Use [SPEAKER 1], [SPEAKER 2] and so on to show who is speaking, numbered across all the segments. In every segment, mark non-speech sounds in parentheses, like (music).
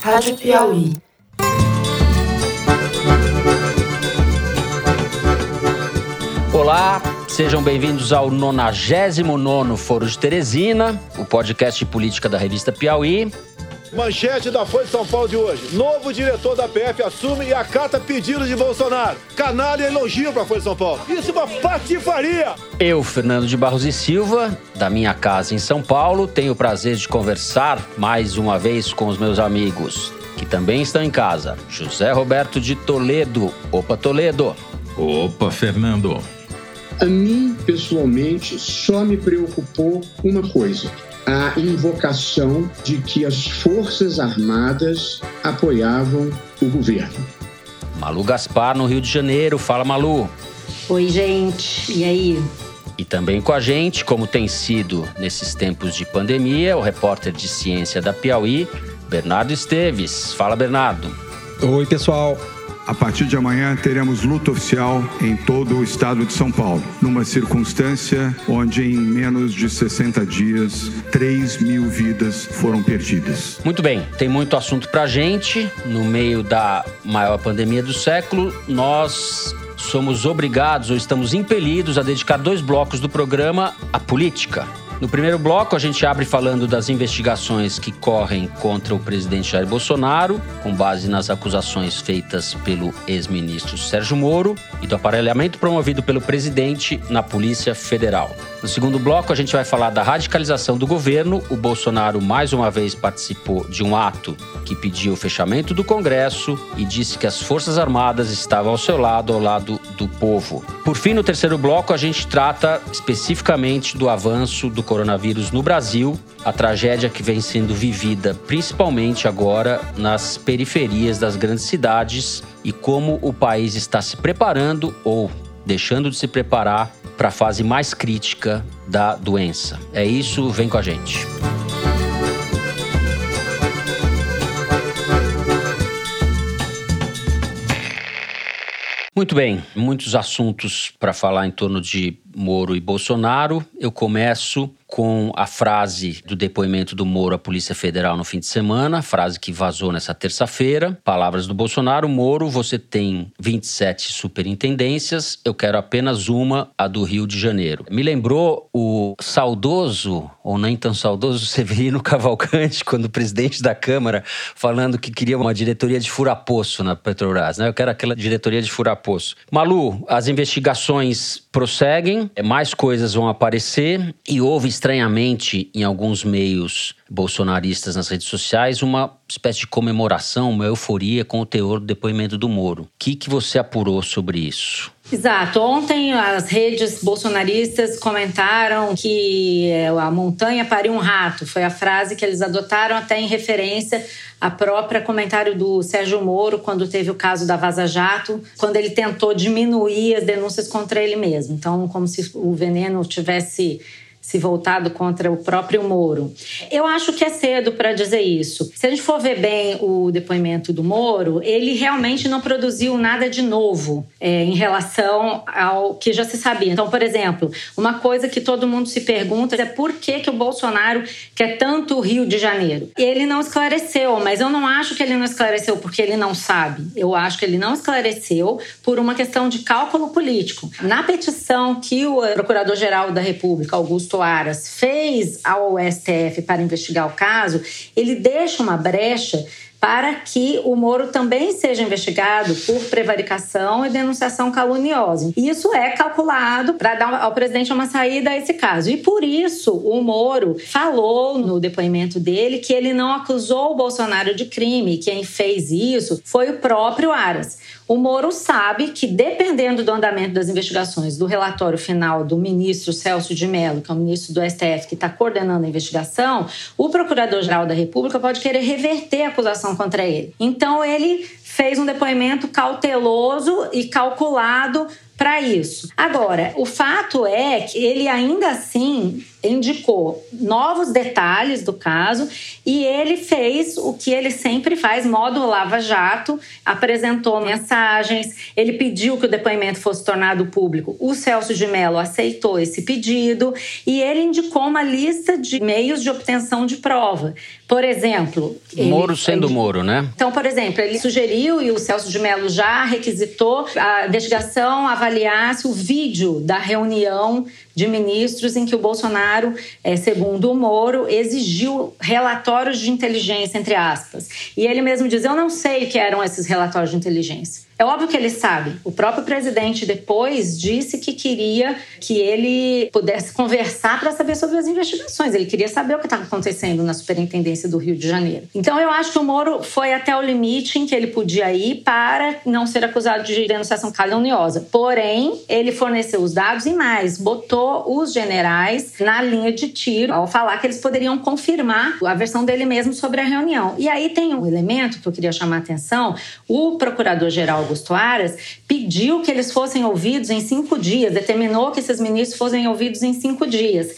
[SPEAKER 1] Rádio Piauí.
[SPEAKER 2] Olá, sejam bem-vindos ao 99 Foro de Teresina, o podcast de política da revista Piauí.
[SPEAKER 3] Manchete da Folha de São Paulo de hoje. Novo diretor da PF assume e acata pedido de Bolsonaro. Canalha elogio para a Folha de São Paulo. Isso é uma patifaria.
[SPEAKER 2] Eu, Fernando de Barros e Silva, da minha casa em São Paulo, tenho o prazer de conversar mais uma vez com os meus amigos, que também estão em casa. José Roberto de Toledo. Opa, Toledo.
[SPEAKER 4] Opa, Fernando.
[SPEAKER 5] A mim, pessoalmente, só me preocupou uma coisa: a invocação de que as Forças Armadas apoiavam o governo.
[SPEAKER 2] Malu Gaspar, no Rio de Janeiro. Fala, Malu.
[SPEAKER 6] Oi, gente. E aí?
[SPEAKER 2] E também com a gente, como tem sido nesses tempos de pandemia, o repórter de ciência da Piauí, Bernardo Esteves. Fala, Bernardo.
[SPEAKER 7] Oi, pessoal.
[SPEAKER 8] A partir de amanhã teremos luta oficial em todo o estado de São Paulo, numa circunstância onde em menos de 60 dias 3 mil vidas foram perdidas.
[SPEAKER 2] Muito bem, tem muito assunto pra gente. No meio da maior pandemia do século, nós somos obrigados ou estamos impelidos a dedicar dois blocos do programa à política. No primeiro bloco, a gente abre falando das investigações que correm contra o presidente Jair Bolsonaro, com base nas acusações feitas pelo ex-ministro Sérgio Moro e do aparelhamento promovido pelo presidente na Polícia Federal. No segundo bloco, a gente vai falar da radicalização do governo. O Bolsonaro mais uma vez participou de um ato que pediu o fechamento do Congresso e disse que as Forças Armadas estavam ao seu lado, ao lado do povo. Por fim, no terceiro bloco, a gente trata especificamente do avanço do coronavírus no Brasil, a tragédia que vem sendo vivida principalmente agora nas periferias das grandes cidades e como o país está se preparando ou deixando de se preparar para a fase mais crítica da doença. É isso, vem com a gente. Muito bem, muitos assuntos para falar em torno de Moro e Bolsonaro. Eu começo com a frase do depoimento do Moro à Polícia Federal no fim de semana, frase que vazou nessa terça-feira. Palavras do Bolsonaro: Moro, você tem 27 superintendências, eu quero apenas uma, a do Rio de Janeiro. Me lembrou o saudoso, ou nem tão saudoso, (laughs) Severino Cavalcante, quando presidente da Câmara falando que queria uma diretoria de furapoço na Petrobras, né? Eu quero aquela diretoria de furapoço. Malu, as investigações prosseguem, mais coisas vão aparecer e houve estranhamente em alguns meios bolsonaristas nas redes sociais uma espécie de comemoração, uma euforia com o teor do depoimento do Moro. O que, que você apurou sobre isso?
[SPEAKER 6] Exato. Ontem as redes bolsonaristas comentaram que é, a montanha pariu um rato. Foi a frase que eles adotaram até em referência a própria comentário do Sérgio Moro quando teve o caso da Vaza Jato, quando ele tentou diminuir as denúncias contra ele mesmo. Então, como se o veneno tivesse se voltado contra o próprio Moro. Eu acho que é cedo para dizer isso. Se a gente for ver bem o depoimento do Moro, ele realmente não produziu nada de novo é, em relação ao que já se sabia. Então, por exemplo, uma coisa que todo mundo se pergunta é por que, que o Bolsonaro quer tanto o Rio de Janeiro. Ele não esclareceu, mas eu não acho que ele não esclareceu porque ele não sabe. Eu acho que ele não esclareceu por uma questão de cálculo político. Na petição que o Procurador-Geral da República, Augusto Aras fez ao STF para investigar o caso, ele deixa uma brecha para que o Moro também seja investigado por prevaricação e denunciação caluniosa. Isso é calculado para dar ao presidente uma saída a esse caso. E por isso o Moro falou no depoimento dele que ele não acusou o Bolsonaro de crime. Quem fez isso foi o próprio Aras. O Moro sabe que, dependendo do andamento das investigações, do relatório final do ministro Celso de Mello, que é o ministro do STF que está coordenando a investigação, o Procurador-Geral da República pode querer reverter a acusação contra ele. Então, ele fez um depoimento cauteloso e calculado para isso. Agora, o fato é que ele ainda assim indicou novos detalhes do caso e ele fez o que ele sempre faz, modo lava-jato, apresentou mensagens, ele pediu que o depoimento fosse tornado público. O Celso de Mello aceitou esse pedido e ele indicou uma lista de meios de obtenção de prova. Por exemplo,
[SPEAKER 2] Moro sendo ele... Moro, né?
[SPEAKER 6] Então, por exemplo, ele sugeriu e o Celso de Mello já requisitou a investigação avaliasse o vídeo da reunião de ministros em que o Bolsonaro, é, segundo o Moro, exigiu relatórios de inteligência, entre aspas. E ele mesmo diz: Eu não sei o que eram esses relatórios de inteligência. É óbvio que ele sabe. O próprio presidente depois disse que queria que ele pudesse conversar para saber sobre as investigações. Ele queria saber o que estava acontecendo na Superintendência do Rio de Janeiro. Então eu acho que o Moro foi até o limite em que ele podia ir para não ser acusado de denunciação caluniosa. Porém, ele forneceu os dados e mais, botou os generais na linha de tiro ao falar que eles poderiam confirmar a versão dele mesmo sobre a reunião. E aí tem um elemento que eu queria chamar a atenção: o procurador-geral Augusto Aras, pediu que eles fossem ouvidos em cinco dias, determinou que esses ministros fossem ouvidos em cinco dias.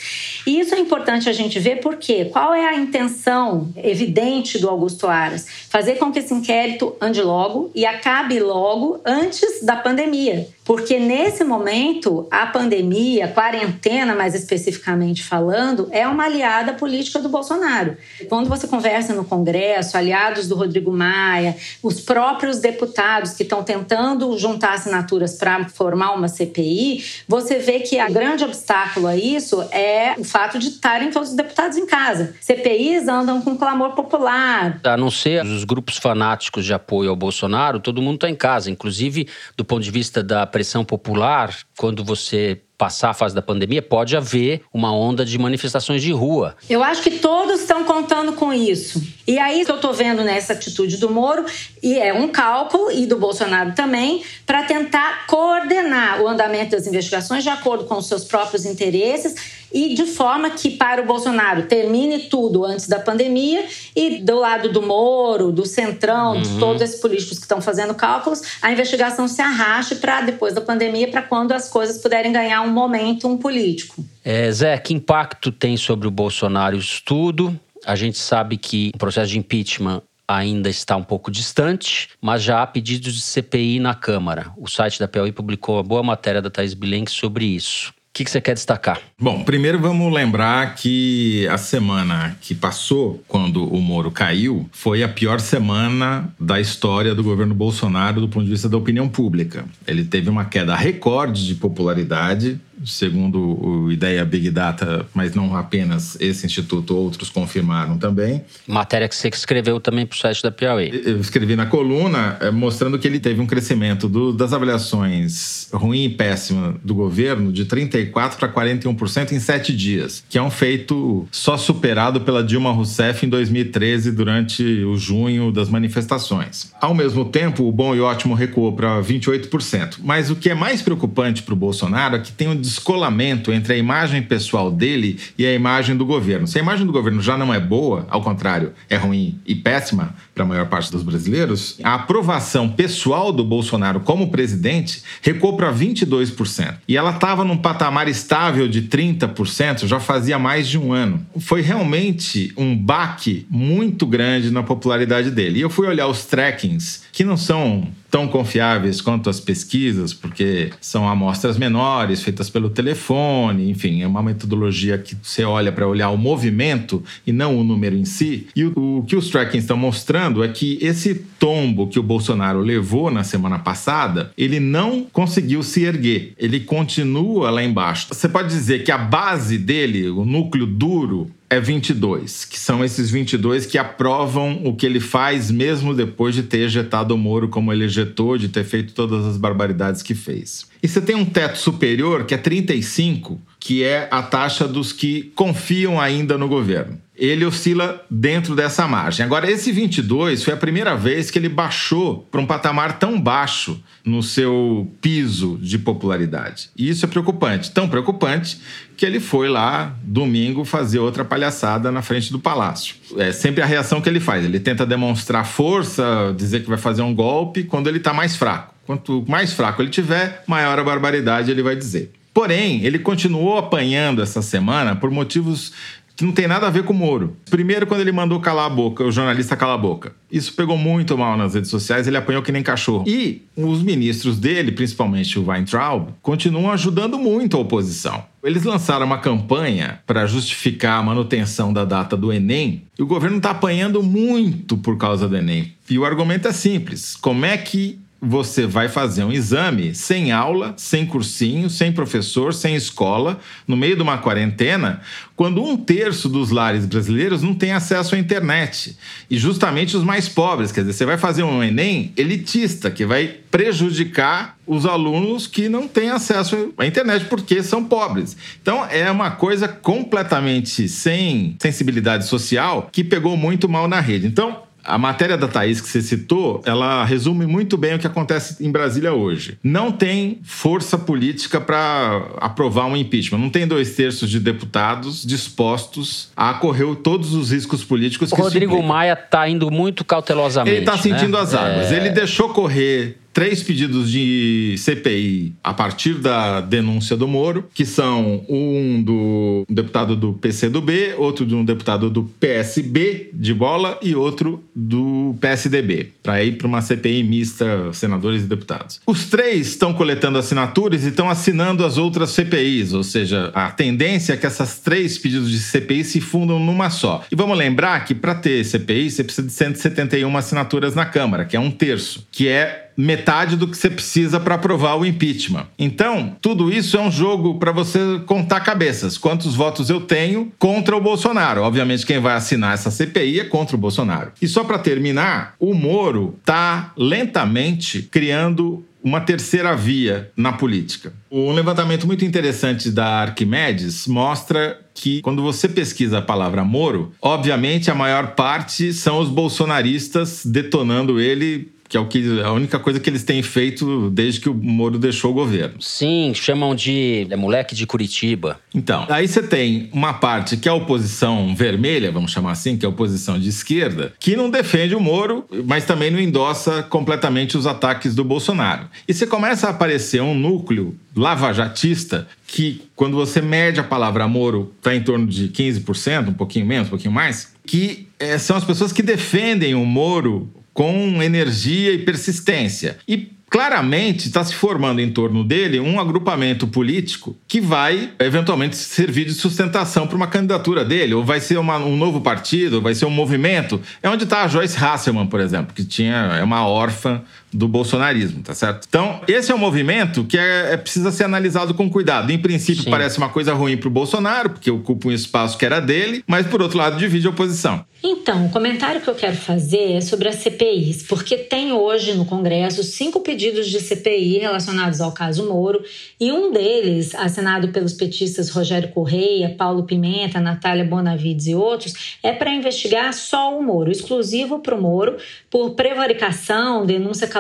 [SPEAKER 6] E isso é importante a gente ver porque qual é a intenção evidente do Augusto Aras? Fazer com que esse inquérito ande logo e acabe logo antes da pandemia. Porque nesse momento, a pandemia, a quarentena mais especificamente falando, é uma aliada política do Bolsonaro. Quando você conversa no Congresso, aliados do Rodrigo Maia, os próprios deputados que estão tentando juntar assinaturas para formar uma CPI, você vê que o grande obstáculo a isso é o fato de estarem todos os deputados em casa. CPIs andam com clamor popular.
[SPEAKER 2] A não ser os grupos fanáticos de apoio ao Bolsonaro, todo mundo está em casa, inclusive do ponto de vista da pressão popular, quando você passar a fase da pandemia, pode haver uma onda de manifestações de rua.
[SPEAKER 6] Eu acho que todos estão contando com isso. E aí que eu estou vendo nessa atitude do Moro, e é um cálculo, e do Bolsonaro também, para tentar coordenar o andamento das investigações de acordo com os seus próprios interesses e de forma que para o Bolsonaro termine tudo antes da pandemia e do lado do Moro, do Centrão, uhum. de todos esses políticos que estão fazendo cálculos, a investigação se arraste para depois da pandemia, para quando as coisas puderem ganhar um momento um político.
[SPEAKER 2] É, Zé, que impacto tem sobre o Bolsonaro isso tudo? A gente sabe que o processo de impeachment ainda está um pouco distante, mas já há pedidos de CPI na Câmara. O site da PLI publicou uma boa matéria da Thais Bilenque sobre isso. O que, que, você quer destacar?
[SPEAKER 4] Bom, primeiro vamos lembrar que a semana que passou, quando o Moro caiu, foi a pior semana da história do governo Bolsonaro do ponto de vista da opinião pública. Ele teve uma queda recorde de popularidade, segundo o Ideia Big Data, mas não apenas esse instituto, outros confirmaram também.
[SPEAKER 2] Matéria que você escreveu também para o site da Piauí.
[SPEAKER 4] Eu escrevi na coluna eh, mostrando que ele teve um crescimento do, das avaliações ruim e péssima do governo de 34% para 41% em sete dias, que é um feito só superado pela Dilma Rousseff em 2013, durante o junho das manifestações. Ao mesmo tempo, o bom e ótimo recuou para 28%. Mas o que é mais preocupante para o Bolsonaro é que tem um descolamento entre a imagem pessoal dele e a imagem do governo. Se a imagem do governo já não é boa, ao contrário, é ruim e péssima para a maior parte dos brasileiros, a aprovação pessoal do Bolsonaro como presidente recuou para 22%. E ela estava num patamar estável de 30% já fazia mais de um ano. Foi realmente um baque muito grande na popularidade dele. E eu fui olhar os trackings, que não são tão confiáveis quanto as pesquisas, porque são amostras menores, feitas pelo telefone, enfim, é uma metodologia que você olha para olhar o movimento e não o número em si. E o, o que os trackings estão mostrando é que esse tombo que o Bolsonaro levou na semana passada, ele não conseguiu se erguer, ele continua lá embaixo. Você pode dizer que a base dele, o núcleo duro, é 22, que são esses 22 que aprovam o que ele faz mesmo depois de ter ejetado o Moro como ele ejetou, de ter feito todas as barbaridades que fez. E você tem um teto superior, que é 35, que é a taxa dos que confiam ainda no governo. Ele oscila dentro dessa margem. Agora, esse 22 foi a primeira vez que ele baixou para um patamar tão baixo no seu piso de popularidade. E isso é preocupante. Tão preocupante que ele foi lá domingo fazer outra palhaçada na frente do palácio. É sempre a reação que ele faz. Ele tenta demonstrar força, dizer que vai fazer um golpe quando ele está mais fraco. Quanto mais fraco ele tiver, maior a barbaridade ele vai dizer. Porém, ele continuou apanhando essa semana por motivos que não tem nada a ver com o Moro. Primeiro, quando ele mandou calar a boca, o jornalista calar a boca. Isso pegou muito mal nas redes sociais, ele apanhou que nem cachorro. E os ministros dele, principalmente o Weintraub, continuam ajudando muito a oposição. Eles lançaram uma campanha para justificar a manutenção da data do Enem e o governo está apanhando muito por causa do Enem. E o argumento é simples: como é que você vai fazer um exame sem aula, sem cursinho, sem professor, sem escola, no meio de uma quarentena, quando um terço dos lares brasileiros não tem acesso à internet. E justamente os mais pobres. Quer dizer, você vai fazer um Enem elitista, que vai prejudicar os alunos que não têm acesso à internet porque são pobres. Então é uma coisa completamente sem sensibilidade social que pegou muito mal na rede. Então, a matéria da Thaís que você citou, ela resume muito bem o que acontece em Brasília hoje. Não tem força política para aprovar um impeachment. Não tem dois terços de deputados dispostos a correr todos os riscos políticos que
[SPEAKER 2] O Rodrigo Maia está indo muito cautelosamente.
[SPEAKER 4] Ele está sentindo
[SPEAKER 2] né?
[SPEAKER 4] as águas.
[SPEAKER 2] É...
[SPEAKER 4] Ele deixou correr três pedidos de CPI a partir da denúncia do Moro, que são um do deputado do PCdoB, outro de um deputado do PSB de bola e outro do PSDB, para ir para uma CPI mista, senadores e deputados. Os três estão coletando assinaturas e estão assinando as outras CPIs, ou seja, a tendência é que essas três pedidos de CPI se fundam numa só. E vamos lembrar que para ter CPI você precisa de 171 assinaturas na Câmara, que é um terço, que é metade do que você precisa para aprovar o impeachment. Então, tudo isso é um jogo para você contar cabeças. Quantos votos eu tenho contra o Bolsonaro? Obviamente, quem vai assinar essa CPI é contra o Bolsonaro. E só para terminar, o Moro está lentamente criando uma terceira via na política. Um levantamento muito interessante da Arquimedes mostra que quando você pesquisa a palavra Moro, obviamente a maior parte são os bolsonaristas detonando ele que é o que a única coisa que eles têm feito desde que o Moro deixou o governo.
[SPEAKER 2] Sim, chamam de é moleque de Curitiba.
[SPEAKER 4] Então, aí você tem uma parte que é a oposição vermelha, vamos chamar assim, que é a oposição de esquerda, que não defende o Moro, mas também não endossa completamente os ataques do Bolsonaro. E você começa a aparecer um núcleo lavajatista que, quando você mede a palavra Moro, está em torno de 15%, um pouquinho menos, um pouquinho mais, que é, são as pessoas que defendem o Moro com energia e persistência. E claramente está se formando em torno dele um agrupamento político que vai eventualmente servir de sustentação para uma candidatura dele, ou vai ser uma, um novo partido, ou vai ser um movimento. É onde está a Joyce Hasselman, por exemplo, que tinha, é uma órfã do bolsonarismo, tá certo? Então, esse é um movimento que é, é precisa ser analisado com cuidado. Em princípio, Sim. parece uma coisa ruim para o Bolsonaro, porque ocupa um espaço que era dele, mas, por outro lado, divide a oposição.
[SPEAKER 6] Então, o comentário que eu quero fazer é sobre as CPIs, porque tem hoje no Congresso cinco pedidos de CPI relacionados ao caso Moro, e um deles, assinado pelos petistas Rogério Correia, Paulo Pimenta, Natália Bonavides e outros, é para investigar só o Moro, exclusivo para o Moro, por prevaricação, denúncia caluniosa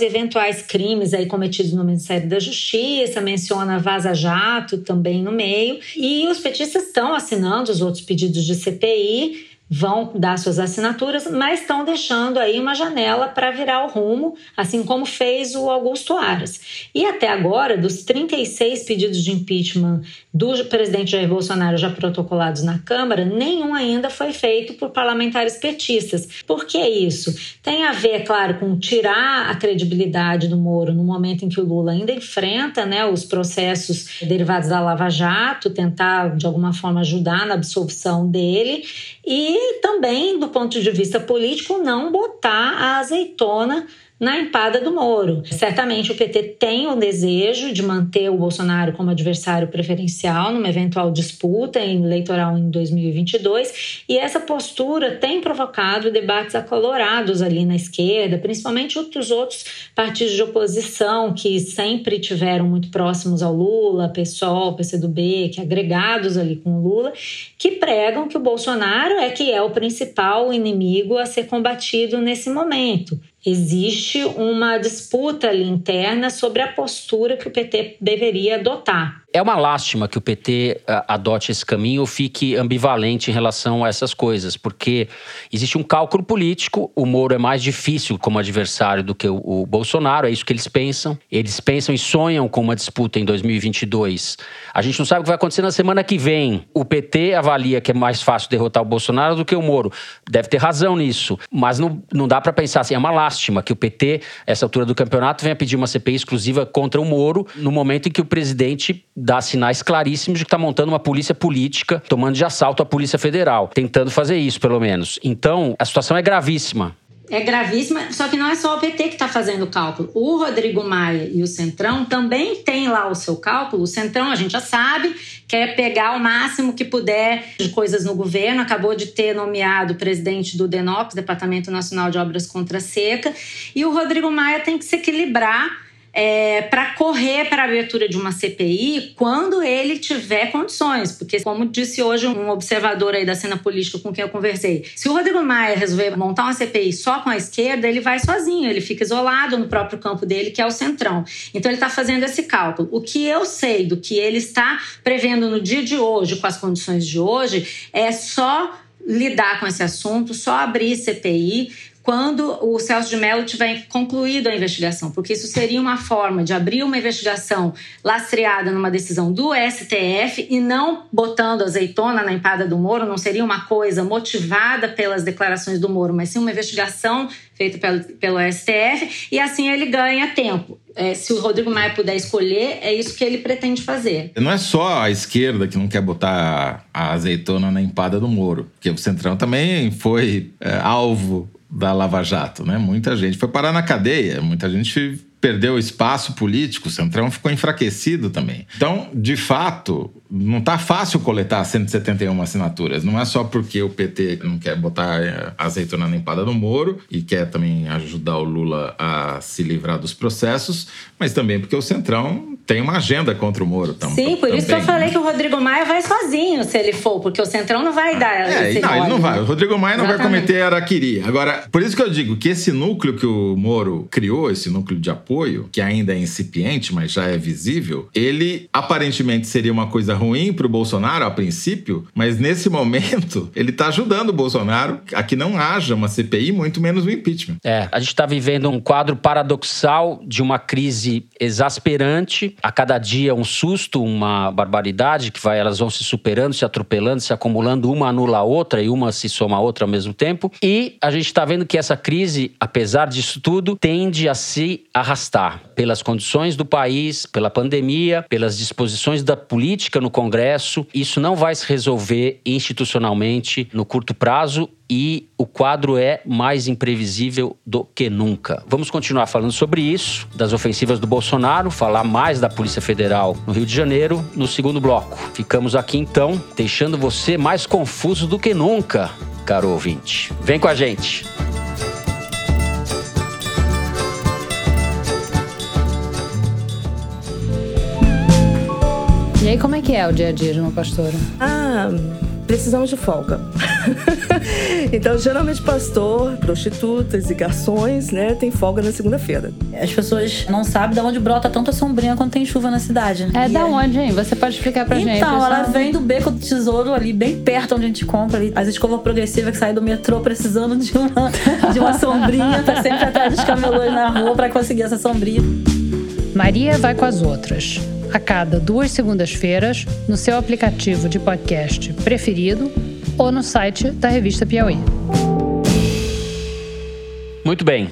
[SPEAKER 6] e eventuais crimes aí cometidos no Ministério da Justiça, menciona Vaza Jato também no meio. E os petistas estão assinando os outros pedidos de CPI vão dar suas assinaturas, mas estão deixando aí uma janela para virar o rumo, assim como fez o Augusto Aras. E até agora, dos 36 pedidos de impeachment do presidente Jair Bolsonaro já protocolados na Câmara, nenhum ainda foi feito por parlamentares petistas. Por que isso? Tem a ver, claro, com tirar a credibilidade do Moro no momento em que o Lula ainda enfrenta né, os processos derivados da Lava Jato, tentar de alguma forma ajudar na absolvição dele e também, do ponto de vista político, não botar a azeitona na empada do Moro. Certamente o PT tem o desejo de manter o Bolsonaro como adversário preferencial numa eventual disputa eleitoral em 2022, e essa postura tem provocado debates acalorados ali na esquerda, principalmente outros outros partidos de oposição que sempre tiveram muito próximos ao Lula, PSOL, PCdoB, que agregados ali com o Lula, que pregam que o Bolsonaro é que é o principal inimigo a ser combatido nesse momento existe uma disputa ali interna sobre a postura que o PT deveria adotar.
[SPEAKER 2] É uma lástima que o PT adote esse caminho ou fique ambivalente em relação a essas coisas, porque existe um cálculo político. O Moro é mais difícil como adversário do que o, o Bolsonaro, é isso que eles pensam. Eles pensam e sonham com uma disputa em 2022. A gente não sabe o que vai acontecer na semana que vem. O PT avalia que é mais fácil derrotar o Bolsonaro do que o Moro. Deve ter razão nisso, mas não, não dá para pensar assim. É uma lástima que o PT, essa altura do campeonato, venha pedir uma CPI exclusiva contra o Moro no momento em que o presidente dá sinais claríssimos de que está montando uma polícia política, tomando de assalto a Polícia Federal, tentando fazer isso, pelo menos. Então, a situação é gravíssima
[SPEAKER 6] é gravíssima, só que não é só o PT que está fazendo o cálculo. O Rodrigo Maia e o Centrão também têm lá o seu cálculo. O Centrão, a gente já sabe, quer pegar o máximo que puder de coisas no governo. Acabou de ter nomeado presidente do DENOPS, Departamento Nacional de Obras Contra a Seca. E o Rodrigo Maia tem que se equilibrar é, para correr para a abertura de uma CPI quando ele tiver condições. Porque, como disse hoje um observador aí da cena política com quem eu conversei, se o Rodrigo Maia resolver montar uma CPI só com a esquerda, ele vai sozinho, ele fica isolado no próprio campo dele, que é o centrão. Então, ele está fazendo esse cálculo. O que eu sei do que ele está prevendo no dia de hoje, com as condições de hoje, é só lidar com esse assunto, só abrir CPI quando o Celso de Mello tiver concluído a investigação, porque isso seria uma forma de abrir uma investigação lastreada numa decisão do STF e não botando azeitona na empada do Moro, não seria uma coisa motivada pelas declarações do Moro, mas sim uma investigação feita pelo, pelo STF e assim ele ganha tempo. É, se o Rodrigo Maia puder escolher, é isso que ele pretende fazer.
[SPEAKER 4] Não é só a esquerda que não quer botar a azeitona na empada do Moro, porque o Centrão também foi é, alvo da Lava Jato, né? Muita gente foi parar na cadeia, muita gente perdeu espaço político, o Centrão ficou enfraquecido também. Então, de fato, não está fácil coletar 171 assinaturas. Não é só porque o PT não quer botar eh, azeitona na empada do Moro e quer também ajudar o Lula a se livrar dos processos, mas também porque o Centrão tem uma agenda contra o Moro.
[SPEAKER 6] Tam, Sim, por também, isso que eu falei né? que o Rodrigo Maia vai sozinho se ele for, porque o Centrão não vai dar
[SPEAKER 4] é,
[SPEAKER 6] esse
[SPEAKER 4] Não, ele não vai. O Rodrigo Maia não Exatamente. vai cometer araquiri. Agora, por isso que eu digo que esse núcleo que o Moro criou, esse núcleo de apoio, que ainda é incipiente, mas já é visível, ele aparentemente seria uma coisa ruim para o Bolsonaro a princípio, mas nesse (laughs) momento ele está ajudando o Bolsonaro a que não haja uma CPI, muito menos um impeachment.
[SPEAKER 2] É, a gente está vivendo um quadro paradoxal de uma crise exasperante, a cada dia um susto, uma barbaridade que vai, elas vão se superando, se atropelando, se acumulando, uma anula a outra e uma se soma a outra ao mesmo tempo. E a gente está vendo que essa crise, apesar disso tudo, tende a se arrastar pelas condições do país, pela pandemia, pelas disposições da política no Congresso. Isso não vai se resolver institucionalmente no curto prazo e o quadro é mais imprevisível do que nunca. Vamos continuar falando sobre isso, das ofensivas do Bolsonaro, falar mais da Polícia Federal no Rio de Janeiro no segundo bloco. Ficamos aqui então, deixando você mais confuso do que nunca, caro ouvinte. Vem com a gente.
[SPEAKER 1] E aí, como é que é o dia a dia de uma pastora?
[SPEAKER 7] Ah, precisamos de folga. (laughs) então, geralmente, pastor, prostitutas e garçons, né, tem folga na segunda-feira.
[SPEAKER 1] As pessoas não sabem de onde brota tanta sombrinha quando tem chuva na cidade. Né? É e da aí... onde, hein? Você pode explicar pra
[SPEAKER 7] então,
[SPEAKER 1] gente?
[SPEAKER 7] Então, ela vem do Beco do Tesouro, ali, bem perto onde a gente compra. Ali. As escovas progressivas que saem do metrô precisando de uma, (laughs) de uma sombrinha. Tá sempre atrás dos camelôs na rua para conseguir essa sombrinha.
[SPEAKER 1] Maria vai com as outras a cada duas segundas-feiras no seu aplicativo de podcast preferido ou no site da revista Piauí.
[SPEAKER 2] Muito bem.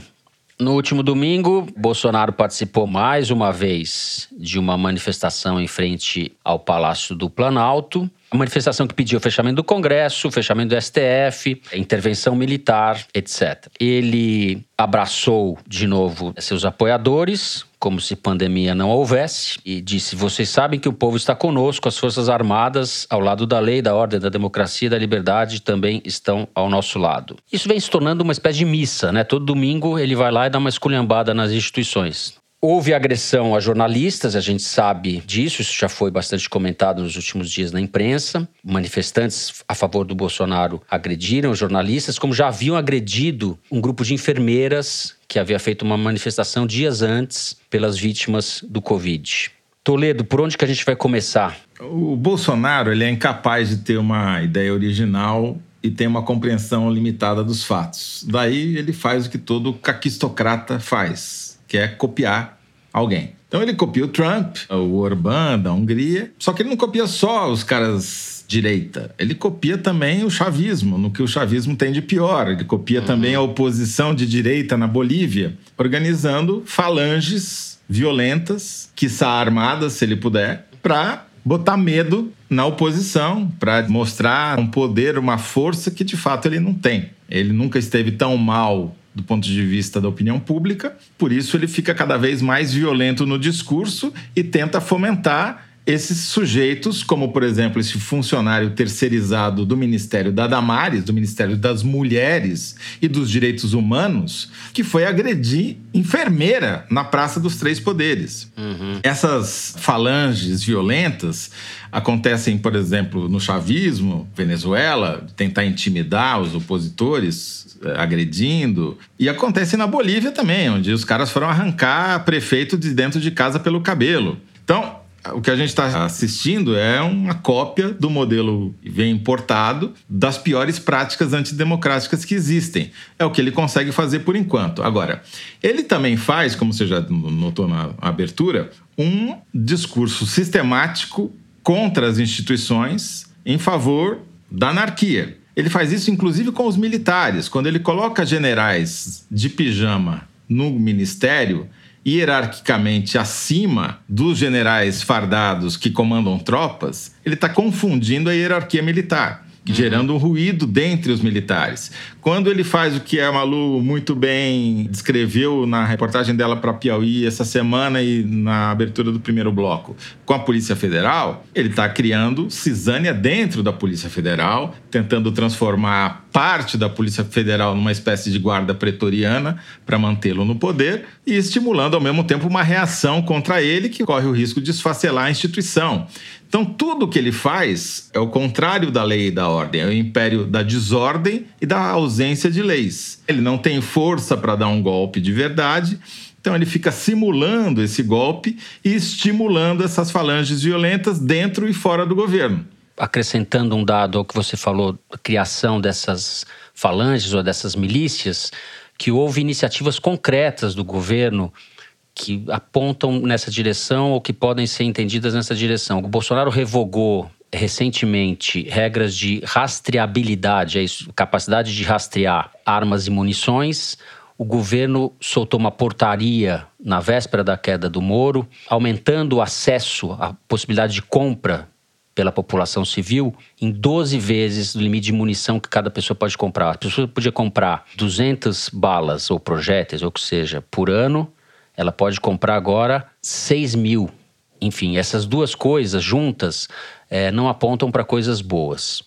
[SPEAKER 2] No último domingo, Bolsonaro participou mais uma vez de uma manifestação em frente ao Palácio do Planalto A manifestação que pediu o fechamento do Congresso, o fechamento do STF, intervenção militar, etc. Ele abraçou de novo seus apoiadores, como se pandemia não houvesse, e disse: Vocês sabem que o povo está conosco, as Forças Armadas, ao lado da lei, da ordem, da democracia e da liberdade, também estão ao nosso lado. Isso vem se tornando uma espécie de missa, né? Todo domingo ele vai lá e dá uma esculhambada nas instituições. Houve agressão a jornalistas, a gente sabe disso, isso já foi bastante comentado nos últimos dias na imprensa. Manifestantes a favor do Bolsonaro agrediram jornalistas, como já haviam agredido um grupo de enfermeiras que havia feito uma manifestação dias antes pelas vítimas do Covid. Toledo, por onde que a gente vai começar?
[SPEAKER 4] O Bolsonaro ele é incapaz de ter uma ideia original e tem uma compreensão limitada dos fatos. Daí ele faz o que todo caquistocrata faz, que é copiar alguém. Então ele copia o Trump, o Orbán da Hungria, só que ele não copia só os caras direita. Ele copia também o chavismo, no que o chavismo tem de pior. Ele copia uhum. também a oposição de direita na Bolívia, organizando falanges violentas, quiçá armadas, se ele puder, para botar medo na oposição, para mostrar um poder, uma força que de fato ele não tem. Ele nunca esteve tão mal do ponto de vista da opinião pública, por isso ele fica cada vez mais violento no discurso e tenta fomentar esses sujeitos, como por exemplo esse funcionário terceirizado do Ministério da Damares, do Ministério das Mulheres e dos Direitos Humanos, que foi agredir enfermeira na Praça dos Três Poderes. Uhum. Essas falanges violentas acontecem, por exemplo, no chavismo, Venezuela, tentar intimidar os opositores, eh, agredindo. E acontece na Bolívia também, onde os caras foram arrancar prefeito de dentro de casa pelo cabelo. Então, o que a gente está assistindo é uma cópia do modelo que vem importado das piores práticas antidemocráticas que existem. É o que ele consegue fazer por enquanto. Agora, ele também faz, como você já notou na abertura, um discurso sistemático contra as instituições em favor da anarquia. Ele faz isso inclusive com os militares. Quando ele coloca generais de pijama no ministério, hierarquicamente acima dos generais fardados que comandam tropas, ele está confundindo a hierarquia militar gerando um ruído dentre os militares. Quando ele faz o que a Malu muito bem descreveu na reportagem dela para Piauí essa semana e na abertura do primeiro bloco, com a Polícia Federal, ele está criando cisânia dentro da Polícia Federal, tentando transformar parte da Polícia Federal numa espécie de guarda pretoriana para mantê-lo no poder e estimulando ao mesmo tempo uma reação contra ele que corre o risco de esfacelar a instituição. Então, tudo que ele faz é o contrário da lei e da ordem, é o império da desordem e da ausência de leis. Ele não tem força para dar um golpe de verdade, então ele fica simulando esse golpe e estimulando essas falanges violentas dentro e fora do governo.
[SPEAKER 2] Acrescentando um dado ao que você falou, a criação dessas falanges ou dessas milícias, que houve iniciativas concretas do governo que apontam nessa direção ou que podem ser entendidas nessa direção. O Bolsonaro revogou recentemente regras de rastreabilidade, é isso, capacidade de rastrear armas e munições. O governo soltou uma portaria na véspera da queda do Moro, aumentando o acesso à possibilidade de compra pela população civil em 12 vezes o limite de munição que cada pessoa pode comprar. A pessoa podia comprar 200 balas ou projéteis, ou o que seja, por ano, ela pode comprar agora 6 mil. Enfim, essas duas coisas juntas é, não apontam para coisas boas.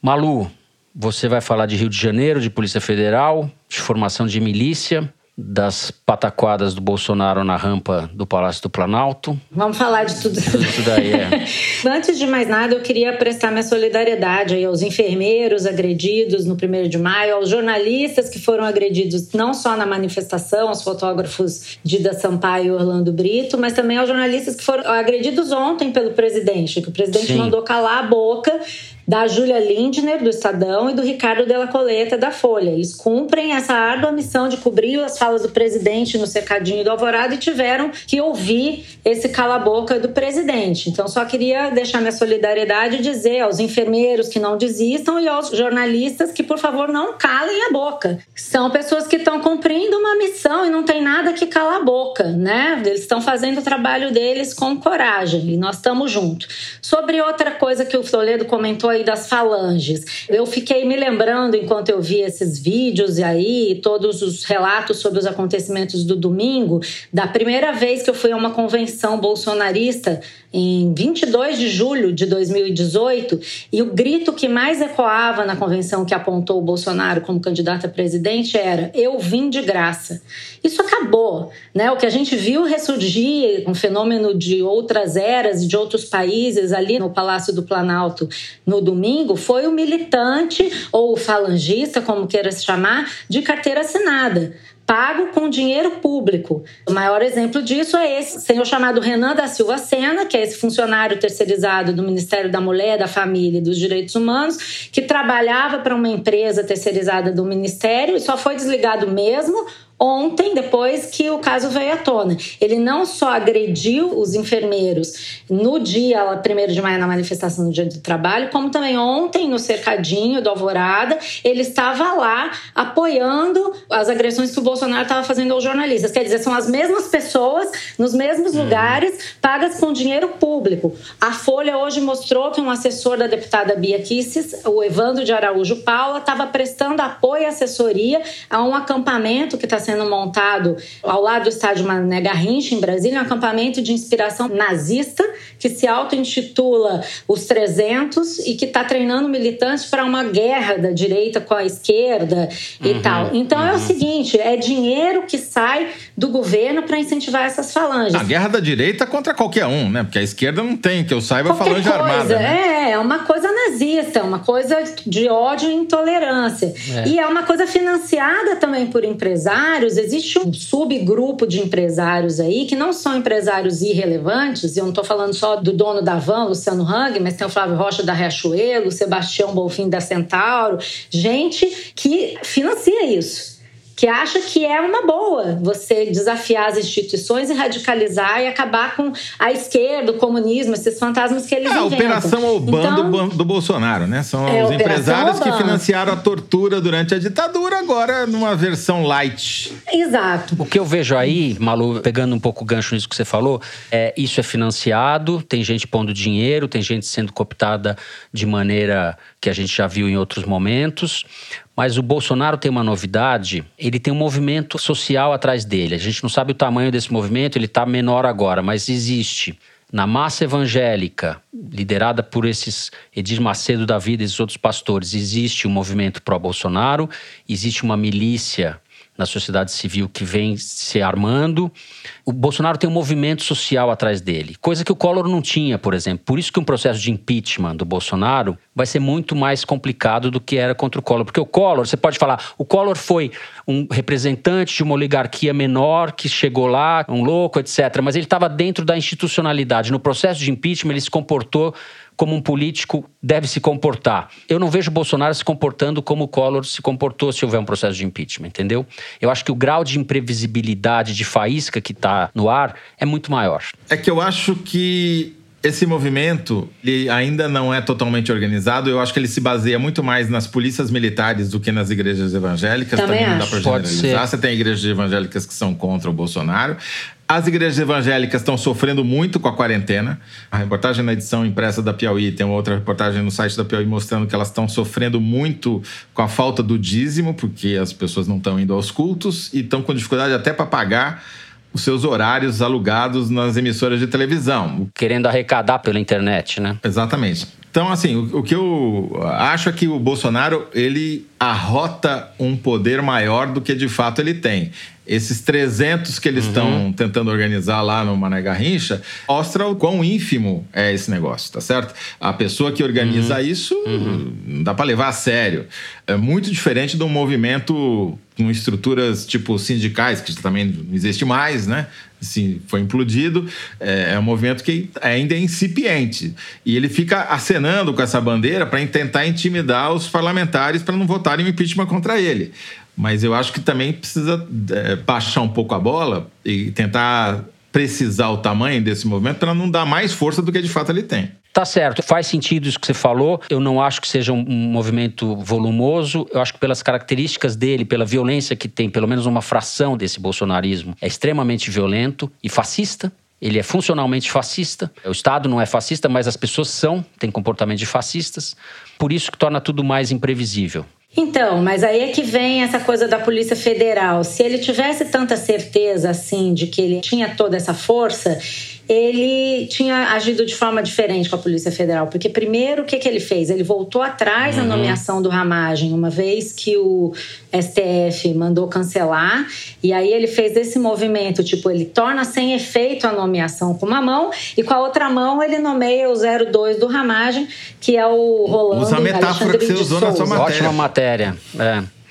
[SPEAKER 2] Malu, você vai falar de Rio de Janeiro, de Polícia Federal, de formação de milícia das pataquadas do Bolsonaro na rampa do Palácio do Planalto.
[SPEAKER 6] Vamos falar de tudo,
[SPEAKER 2] tudo daí. É. (laughs)
[SPEAKER 6] Antes de mais nada, eu queria prestar minha solidariedade aí aos enfermeiros agredidos no 1 de maio, aos jornalistas que foram agredidos não só na manifestação, os fotógrafos Dida Sampaio e Orlando Brito, mas também aos jornalistas que foram agredidos ontem pelo presidente, que o presidente Sim. mandou calar a boca da Júlia Lindner, do Estadão, e do Ricardo Della Coleta, da Folha. Eles cumprem essa árdua missão de cobrir as falas do presidente no cercadinho do Alvorada e tiveram que ouvir esse cala-boca do presidente. Então, só queria deixar minha solidariedade e dizer aos enfermeiros que não desistam e aos jornalistas que, por favor, não calem a boca. São pessoas que estão cumprindo uma missão e não tem nada que calar a boca, né? Eles estão fazendo o trabalho deles com coragem e nós estamos juntos. Sobre outra coisa que o Toledo comentou aí das falanges. Eu fiquei me lembrando, enquanto eu vi esses vídeos e aí, todos os relatos sobre os acontecimentos do domingo, da primeira vez que eu fui a uma convenção bolsonarista em 22 de julho de 2018, e o grito que mais ecoava na convenção que apontou o Bolsonaro como candidato a presidente era: Eu vim de graça. Isso acabou, né? O que a gente viu ressurgir, um fenômeno de outras eras e de outros países ali no Palácio do Planalto no domingo, foi o militante ou o falangista, como queira se chamar, de carteira assinada pago com dinheiro público. O maior exemplo disso é esse senhor chamado Renan da Silva Sena, que é esse funcionário terceirizado do Ministério da Mulher, da Família e dos Direitos Humanos, que trabalhava para uma empresa terceirizada do Ministério e só foi desligado mesmo ontem, depois que o caso veio à tona. Ele não só agrediu os enfermeiros no dia 1 de maio, na manifestação do Dia do Trabalho, como também ontem, no cercadinho do Alvorada, ele estava lá apoiando as agressões que o Bolsonaro estava fazendo aos jornalistas. Quer dizer, são as mesmas pessoas, nos mesmos hum. lugares, pagas com dinheiro público. A Folha hoje mostrou que um assessor da deputada Bia Kisses, o Evandro de Araújo Paula, estava prestando apoio e assessoria a um acampamento que está sendo sendo montado ao lado do estádio Mané Garrincha, em Brasília, um acampamento de inspiração nazista que se auto-intitula Os 300 e que está treinando militantes para uma guerra da direita com a esquerda e uhum, tal. Então uhum. é o uhum. seguinte: é dinheiro que sai do governo para incentivar essas falanges.
[SPEAKER 4] A guerra da direita contra qualquer um, né? Porque a esquerda não tem, que eu saiba, qualquer falange coisa, armada.
[SPEAKER 6] Né? É, é uma coisa nazista, é uma coisa de ódio e intolerância. É. E é uma coisa financiada também por empresários. Existe um subgrupo de empresários aí que não são empresários irrelevantes, eu não estou falando só do dono da Van, Luciano Hang, mas tem o Flávio Rocha da Riachuelo, Sebastião Bolfin da Centauro, gente que financia isso que acha que é uma boa você desafiar as instituições e radicalizar e acabar com a esquerda, o comunismo, esses fantasmas que eles é, inventam.
[SPEAKER 4] a Operação Oban então, do, do, Bolsonaro, né? São é, os empresários Obama. que financiaram a tortura durante a ditadura, agora numa versão light.
[SPEAKER 6] Exato.
[SPEAKER 2] O que eu vejo aí, Malu, pegando um pouco o gancho nisso que você falou, é isso é financiado, tem gente pondo dinheiro, tem gente sendo cooptada de maneira que a gente já viu em outros momentos. Mas o Bolsonaro tem uma novidade, ele tem um movimento social atrás dele. A gente não sabe o tamanho desse movimento, ele está menor agora, mas existe. Na massa evangélica, liderada por esses Edir Macedo da vida e esses outros pastores, existe um movimento pró-Bolsonaro, existe uma milícia na sociedade civil que vem se armando. O Bolsonaro tem um movimento social atrás dele, coisa que o Collor não tinha, por exemplo. Por isso que um processo de impeachment do Bolsonaro vai ser muito mais complicado do que era contra o Collor. Porque o Collor, você pode falar, o Collor foi um representante de uma oligarquia menor que chegou lá, um louco, etc. Mas ele estava dentro da institucionalidade. No processo de impeachment, ele se comportou como um político deve se comportar. Eu não vejo Bolsonaro se comportando como o Collor se comportou se houver um processo de impeachment, entendeu? Eu acho que o grau de imprevisibilidade, de faísca que está no ar é muito maior.
[SPEAKER 4] É que eu acho que esse movimento ele ainda não é totalmente organizado. Eu acho que ele se baseia muito mais nas polícias militares do que nas igrejas evangélicas.
[SPEAKER 6] Também,
[SPEAKER 4] Também
[SPEAKER 6] não
[SPEAKER 4] dá para generalizar. Você tem igrejas evangélicas que são contra o Bolsonaro. As igrejas evangélicas estão sofrendo muito com a quarentena. A reportagem na edição impressa da Piauí tem uma outra reportagem no site da Piauí mostrando que elas estão sofrendo muito com a falta do dízimo, porque as pessoas não estão indo aos cultos e estão com dificuldade até para pagar os seus horários alugados nas emissoras de televisão.
[SPEAKER 2] Querendo arrecadar pela internet, né?
[SPEAKER 4] Exatamente. Então, assim, o, o, que eu acho é que o Bolsonaro ele arrota um poder maior do que de fato ele tem. Esses 300 que eles estão uhum. tentando organizar lá no Mané Garrincha mostra o quão ínfimo é esse negócio, tá certo? A pessoa que organiza uhum. isso uhum. não dá para levar a sério. É muito diferente de um movimento com estruturas tipo sindicais, que também não existe mais, né? assim, foi implodido. É, é, um movimento que ainda é incipiente. E ele fica acenando com essa bandeira para tentar intimidar os parlamentares para não votarem impeachment contra ele. Mas eu acho que também precisa é, baixar um pouco a bola e tentar precisar o tamanho desse movimento para não dar mais força do que de fato ele tem.
[SPEAKER 2] Tá certo, faz sentido isso que você falou. Eu não acho que seja um movimento volumoso. Eu acho que pelas características dele, pela violência que tem, pelo menos uma fração desse bolsonarismo, é extremamente violento e fascista. Ele é funcionalmente fascista. O Estado não é fascista, mas as pessoas são, têm comportamento de fascistas. Por isso que torna tudo mais imprevisível.
[SPEAKER 6] Então, mas aí é que vem essa coisa da Polícia Federal. Se ele tivesse tanta certeza assim de que ele tinha toda essa força, ele tinha agido de forma diferente com a Polícia Federal. Porque, primeiro, o que, que ele fez? Ele voltou atrás uhum. na nomeação do Ramagem, uma vez que o STF mandou cancelar. E aí ele fez esse movimento, tipo, ele torna sem efeito a nomeação com uma mão e com a outra mão ele nomeia o 02 do Ramagem, que é o Rolando
[SPEAKER 4] Usa a metáfora que você usou na sua matéria.
[SPEAKER 2] Ótima matéria. É.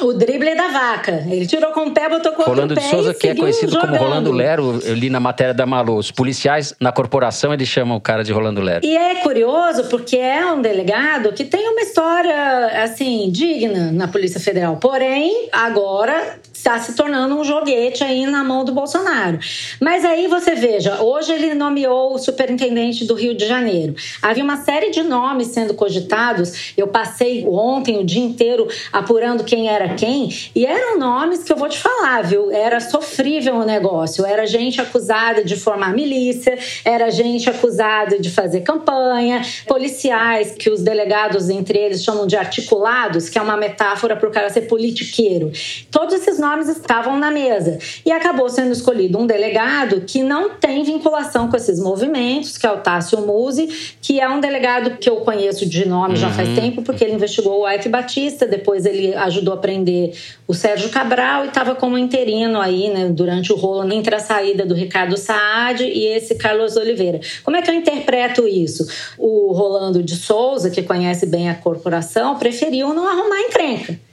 [SPEAKER 6] O drible da vaca. Ele tirou com o pé, botou com o
[SPEAKER 2] Rolando
[SPEAKER 6] outro
[SPEAKER 2] de Souza, que é conhecido
[SPEAKER 6] jogando.
[SPEAKER 2] como Rolando Lero, eu li na matéria da Malu. Os policiais na corporação eles chamam o cara de Rolando Lero.
[SPEAKER 6] E é curioso porque é um delegado que tem uma história assim digna na Polícia Federal. Porém, agora está se tornando um joguete aí na mão do Bolsonaro. Mas aí você veja, hoje ele nomeou o superintendente do Rio de Janeiro. Havia uma série de nomes sendo cogitados. Eu passei ontem o dia inteiro apurando quem era quem, e eram nomes que eu vou te falar, viu? Era sofrível o negócio. Era gente acusada de formar milícia, era gente acusada de fazer campanha, policiais que os delegados entre eles chamam de articulados, que é uma metáfora para o cara ser politiqueiro. Todos esses nomes estavam na mesa. E acabou sendo escolhido um delegado que não tem vinculação com esses movimentos, que é o Tássio Musi, que é um delegado que eu conheço de nome já faz tempo, porque ele investigou o Ike Batista, depois ele ajudou a prender o Sérgio Cabral e estava como interino aí, né, durante o rolo entre a saída do Ricardo Saad e esse Carlos Oliveira. Como é que eu interpreto isso? O Rolando de Souza, que conhece bem a corporação, preferiu não arrumar encrenca.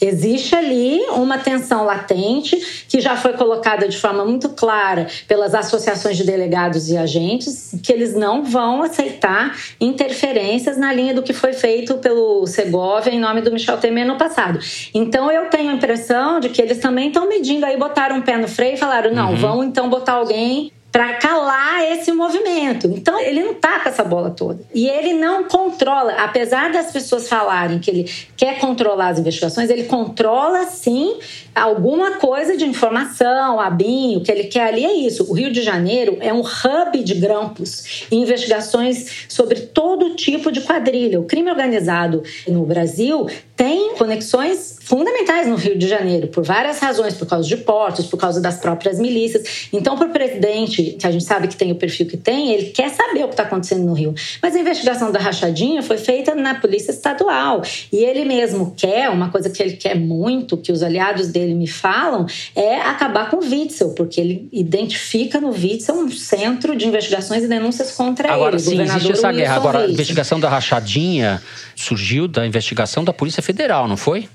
[SPEAKER 6] Existe ali uma tensão latente que já foi colocada de forma muito clara pelas associações de delegados e agentes, que eles não vão aceitar interferências na linha do que foi feito pelo Segovia em nome do Michel Temer no passado. Então eu tenho a impressão de que eles também estão medindo aí, botaram um pé no freio e falaram: não, uhum. vão então botar alguém para calar esse movimento. Então ele não tá com essa bola toda. E ele não controla, apesar das pessoas falarem que ele quer controlar as investigações, ele controla sim alguma coisa de informação, a BIM, o que ele quer ali é isso. O Rio de Janeiro é um hub de grampos e investigações sobre todo tipo de quadrilha. O crime organizado no Brasil tem conexões fundamentais no Rio de Janeiro, por várias razões, por causa de portos, por causa das próprias milícias. Então, para o presidente, que a gente sabe que tem o perfil que tem, ele quer saber o que está acontecendo no Rio. Mas a investigação da rachadinha foi feita na Polícia Estadual. E ele mesmo quer, uma coisa que ele quer muito, que os aliados dele me falam, é acabar com o Witzel, porque ele identifica no Witzel um centro de investigações e denúncias contra
[SPEAKER 2] Agora,
[SPEAKER 6] ele.
[SPEAKER 2] Agora, existe essa guerra.
[SPEAKER 6] Agora,
[SPEAKER 2] a investigação da rachadinha surgiu da investigação da Polícia Federal, não foi?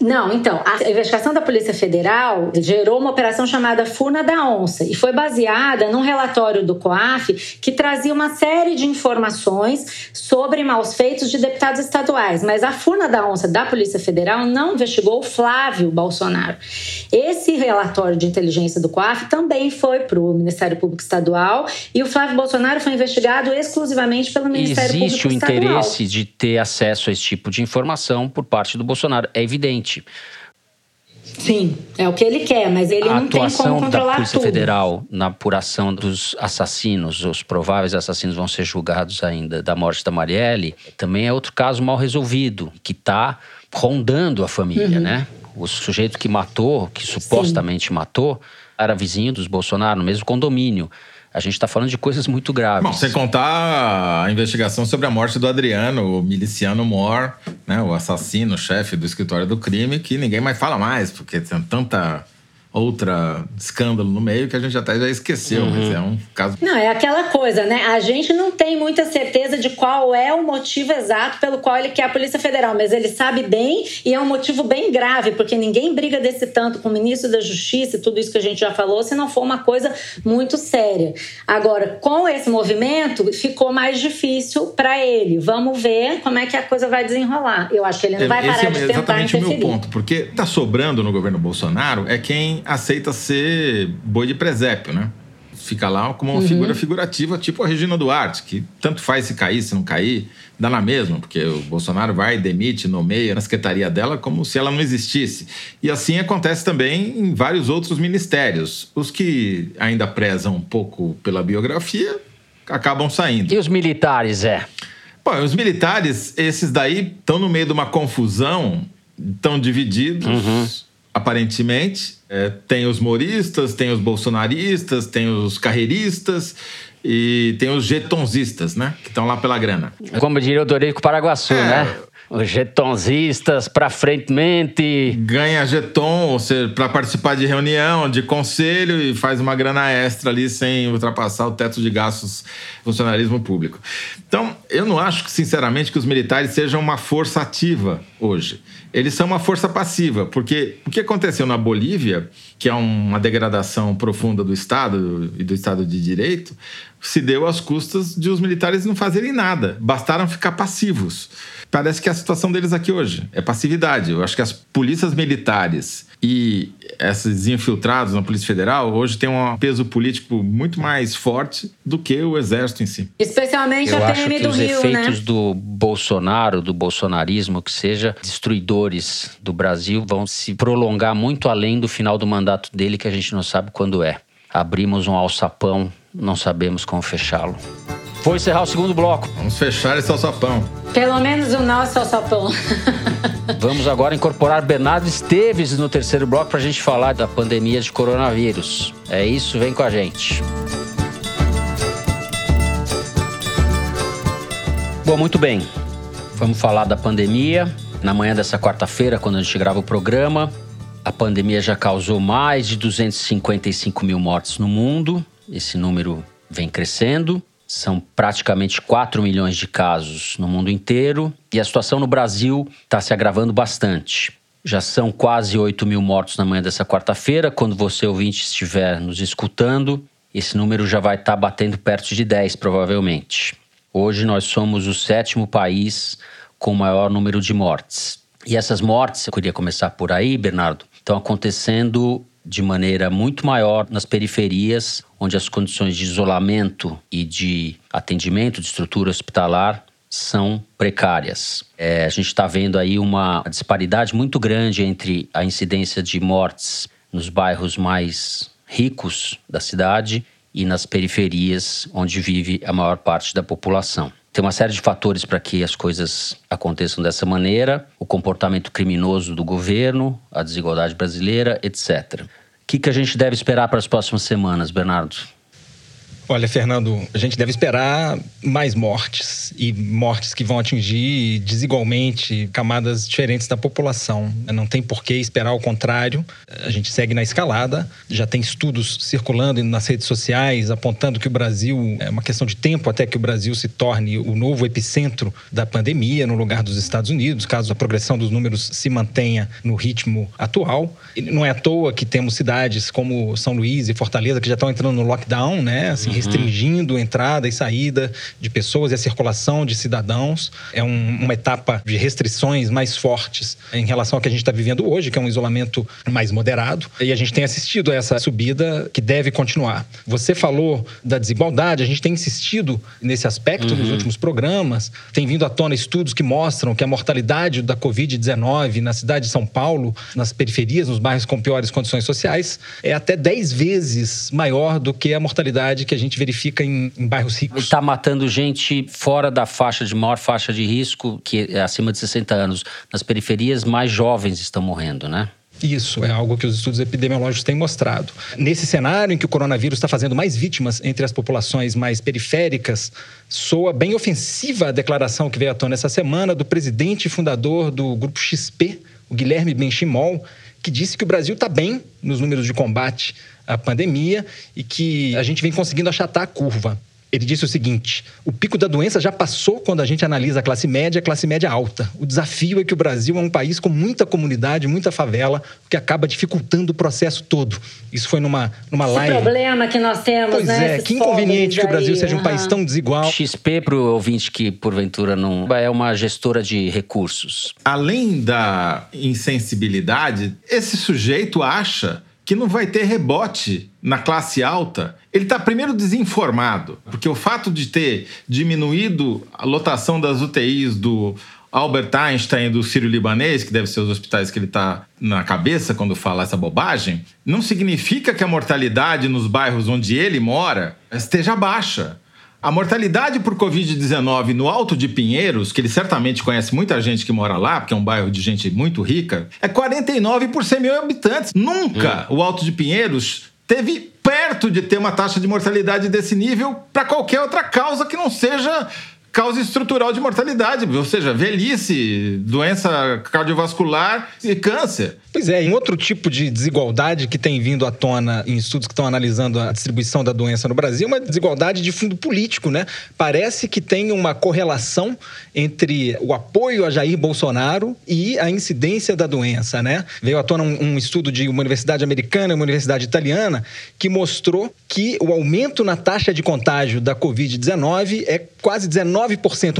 [SPEAKER 6] Não, então, a investigação da Polícia Federal gerou uma operação chamada Furna da Onça e foi baseada num relatório do COAF que trazia uma série de informações sobre maus feitos de deputados estaduais. Mas a Furna da Onça da Polícia Federal não investigou o Flávio Bolsonaro. Esse relatório de inteligência do COAF também foi para o Ministério Público Estadual e o Flávio Bolsonaro foi investigado exclusivamente pelo Ministério
[SPEAKER 2] Existe
[SPEAKER 6] Público
[SPEAKER 2] Estadual. Existe
[SPEAKER 6] o
[SPEAKER 2] interesse de ter acesso a esse tipo de informação por parte do Bolsonaro. É evidente.
[SPEAKER 6] Sim, é o que ele quer, mas ele
[SPEAKER 2] a
[SPEAKER 6] não tem como controlar
[SPEAKER 2] da Polícia
[SPEAKER 6] tudo.
[SPEAKER 2] Federal na apuração dos assassinos, os prováveis assassinos vão ser julgados ainda da morte da Marielle, também é outro caso mal resolvido, que está rondando a família, uhum. né? O sujeito que matou, que supostamente Sim. matou, era vizinho dos Bolsonaro, no mesmo condomínio. A gente está falando de coisas muito graves.
[SPEAKER 4] Bom, sem contar a investigação sobre a morte do Adriano, o miliciano Moore, né, o assassino, chefe do escritório do crime, que ninguém mais fala mais, porque tem tanta outra escândalo no meio que a gente até já esqueceu, uhum. mas é um caso.
[SPEAKER 6] Não, é aquela coisa, né? A gente não tem muita certeza de qual é o motivo exato pelo qual ele quer a Polícia Federal, mas ele sabe bem e é um motivo bem grave, porque ninguém briga desse tanto com o ministro da Justiça e tudo isso que a gente já falou, se não for uma coisa muito séria. Agora, com esse movimento, ficou mais difícil para ele. Vamos ver como é que a coisa vai desenrolar. Eu acho que ele não vai parar
[SPEAKER 4] Esse é
[SPEAKER 6] de tentar
[SPEAKER 4] exatamente
[SPEAKER 6] interferir.
[SPEAKER 4] o meu ponto, porque tá sobrando no governo Bolsonaro é quem aceita ser boi de presépio, né? Fica lá como uma uhum. figura figurativa, tipo a Regina Duarte, que tanto faz se cair, se não cair, dá na mesma, porque o Bolsonaro vai, demite, nomeia na secretaria dela como se ela não existisse. E assim acontece também em vários outros ministérios. Os que ainda prezam um pouco pela biografia acabam saindo.
[SPEAKER 2] E os militares, é?
[SPEAKER 4] Bom, os militares, esses daí estão no meio de uma confusão, estão divididos. Uhum aparentemente. É, tem os moristas, tem os bolsonaristas, tem os carreiristas e tem os jetonzistas, né? Que estão lá pela grana.
[SPEAKER 2] Como diria o Dorico Paraguaçu, é, né? Os jetonzistas para frentemente.
[SPEAKER 4] Ganha jeton, para participar de reunião, de conselho e faz uma grana extra ali sem ultrapassar o teto de gastos funcionalismo público. Então, eu não acho, sinceramente, que os militares sejam uma força ativa hoje. Eles são uma força passiva, porque o que aconteceu na Bolívia, que é uma degradação profunda do Estado e do Estado de Direito, se deu às custas de os militares não fazerem nada, bastaram ficar passivos. Parece que a situação deles aqui hoje é passividade. Eu acho que as polícias militares e esses infiltrados na Polícia Federal hoje têm um peso político muito mais forte do que o Exército em si.
[SPEAKER 6] Especialmente Eu a PM
[SPEAKER 2] acho que
[SPEAKER 6] do
[SPEAKER 2] os
[SPEAKER 6] Rio,
[SPEAKER 2] efeitos
[SPEAKER 6] né?
[SPEAKER 2] do Bolsonaro, do bolsonarismo, que seja destruidores do Brasil, vão se prolongar muito além do final do mandato dele, que a gente não sabe quando é. Abrimos um alçapão, não sabemos como fechá-lo. Vou encerrar o segundo bloco.
[SPEAKER 4] Vamos fechar esse alçapão.
[SPEAKER 6] Pelo menos o nosso alçapão. (laughs)
[SPEAKER 2] Vamos agora incorporar Bernardo Esteves no terceiro bloco para a gente falar da pandemia de coronavírus. É isso, vem com a gente. Bom, muito bem. Vamos falar da pandemia. Na manhã dessa quarta-feira, quando a gente grava o programa, a pandemia já causou mais de 255 mil mortes no mundo. Esse número vem crescendo. São praticamente 4 milhões de casos no mundo inteiro e a situação no Brasil está se agravando bastante. Já são quase 8 mil mortos na manhã dessa quarta-feira. Quando você, ouvinte, estiver nos escutando, esse número já vai estar tá batendo perto de 10, provavelmente. Hoje nós somos o sétimo país com o maior número de mortes. E essas mortes, eu queria começar por aí, Bernardo, estão acontecendo de maneira muito maior nas periferias, onde as condições de isolamento e de atendimento de estrutura hospitalar são precárias. É, a gente está vendo aí uma disparidade muito grande entre a incidência de mortes nos bairros mais ricos da cidade e nas periferias, onde vive a maior parte da população. Tem uma série de fatores para que as coisas aconteçam dessa maneira: o comportamento criminoso do governo, a desigualdade brasileira, etc. Que, que a gente deve esperar para as próximas semanas, Bernardo?
[SPEAKER 9] Olha, Fernando, a gente deve esperar mais mortes e mortes que vão atingir desigualmente camadas diferentes da população. Não tem por que esperar o contrário. A gente segue na escalada. Já tem estudos circulando nas redes sociais apontando que o Brasil é uma questão de tempo até que o Brasil se torne o novo epicentro da pandemia no lugar dos Estados Unidos, caso a progressão dos números se mantenha no ritmo atual. E não é à toa que temos cidades como São Luís e Fortaleza que já estão entrando no lockdown, né? Assim, restringindo a entrada e saída de pessoas e a circulação de cidadãos. É um, uma etapa de restrições mais fortes em relação ao que a gente está vivendo hoje, que é um isolamento mais moderado. E a gente tem assistido a essa subida que deve continuar. Você falou da desigualdade, a gente tem insistido nesse aspecto uhum. nos últimos programas. Tem vindo à tona estudos que mostram que a mortalidade da Covid-19 na cidade de São Paulo, nas periferias, nos bairros com piores condições sociais, é até 10 vezes maior do que a mortalidade que a gente gente verifica em, em bairros ricos.
[SPEAKER 2] Está matando gente fora da faixa de maior faixa de risco, que é acima de 60 anos. Nas periferias, mais jovens estão morrendo, né?
[SPEAKER 9] Isso é algo que os estudos epidemiológicos têm mostrado. Nesse cenário em que o coronavírus está fazendo mais vítimas entre as populações mais periféricas, soa bem ofensiva a declaração que veio à tona essa semana do presidente e fundador do grupo XP, o Guilherme Benchimol, que disse que o Brasil está bem nos números de combate à pandemia e que a gente vem conseguindo achatar a curva. Ele disse o seguinte: o pico da doença já passou quando a gente analisa a classe média e a classe média alta. O desafio é que o Brasil é um país com muita comunidade, muita favela, o que acaba dificultando o processo todo. Isso foi numa, numa
[SPEAKER 6] Esse
[SPEAKER 9] live.
[SPEAKER 6] problema que nós temos,
[SPEAKER 9] Pois
[SPEAKER 6] né?
[SPEAKER 9] é,
[SPEAKER 6] Esses
[SPEAKER 9] que inconveniente que o Brasil
[SPEAKER 6] aí,
[SPEAKER 9] seja um país
[SPEAKER 6] aham.
[SPEAKER 9] tão desigual.
[SPEAKER 2] XP para o ouvinte que, porventura, não é uma gestora de recursos.
[SPEAKER 4] Além da insensibilidade, esse sujeito acha que não vai ter rebote na classe alta. Ele está primeiro desinformado, porque o fato de ter diminuído a lotação das UTIs do Albert Einstein do Sírio-Libanês, que deve ser os hospitais que ele está na cabeça quando fala essa bobagem, não significa que a mortalidade nos bairros onde ele mora esteja baixa. A mortalidade por Covid-19 no Alto de Pinheiros, que ele certamente conhece muita gente que mora lá, porque é um bairro de gente muito rica, é 49 por 100 mil habitantes. Nunca o Alto de Pinheiros teve perto de ter uma taxa de mortalidade desse nível para qualquer outra causa que não seja causa estrutural de mortalidade, ou seja, velhice, doença cardiovascular e câncer.
[SPEAKER 9] Pois é, em outro tipo de desigualdade que tem vindo à tona em estudos que estão analisando a distribuição da doença no Brasil, uma desigualdade de fundo político, né? Parece que tem uma correlação entre o apoio a Jair Bolsonaro e a incidência da doença, né? Veio à tona um, um estudo de uma universidade americana e uma universidade italiana que mostrou que o aumento na taxa de contágio da Covid-19 é quase 19%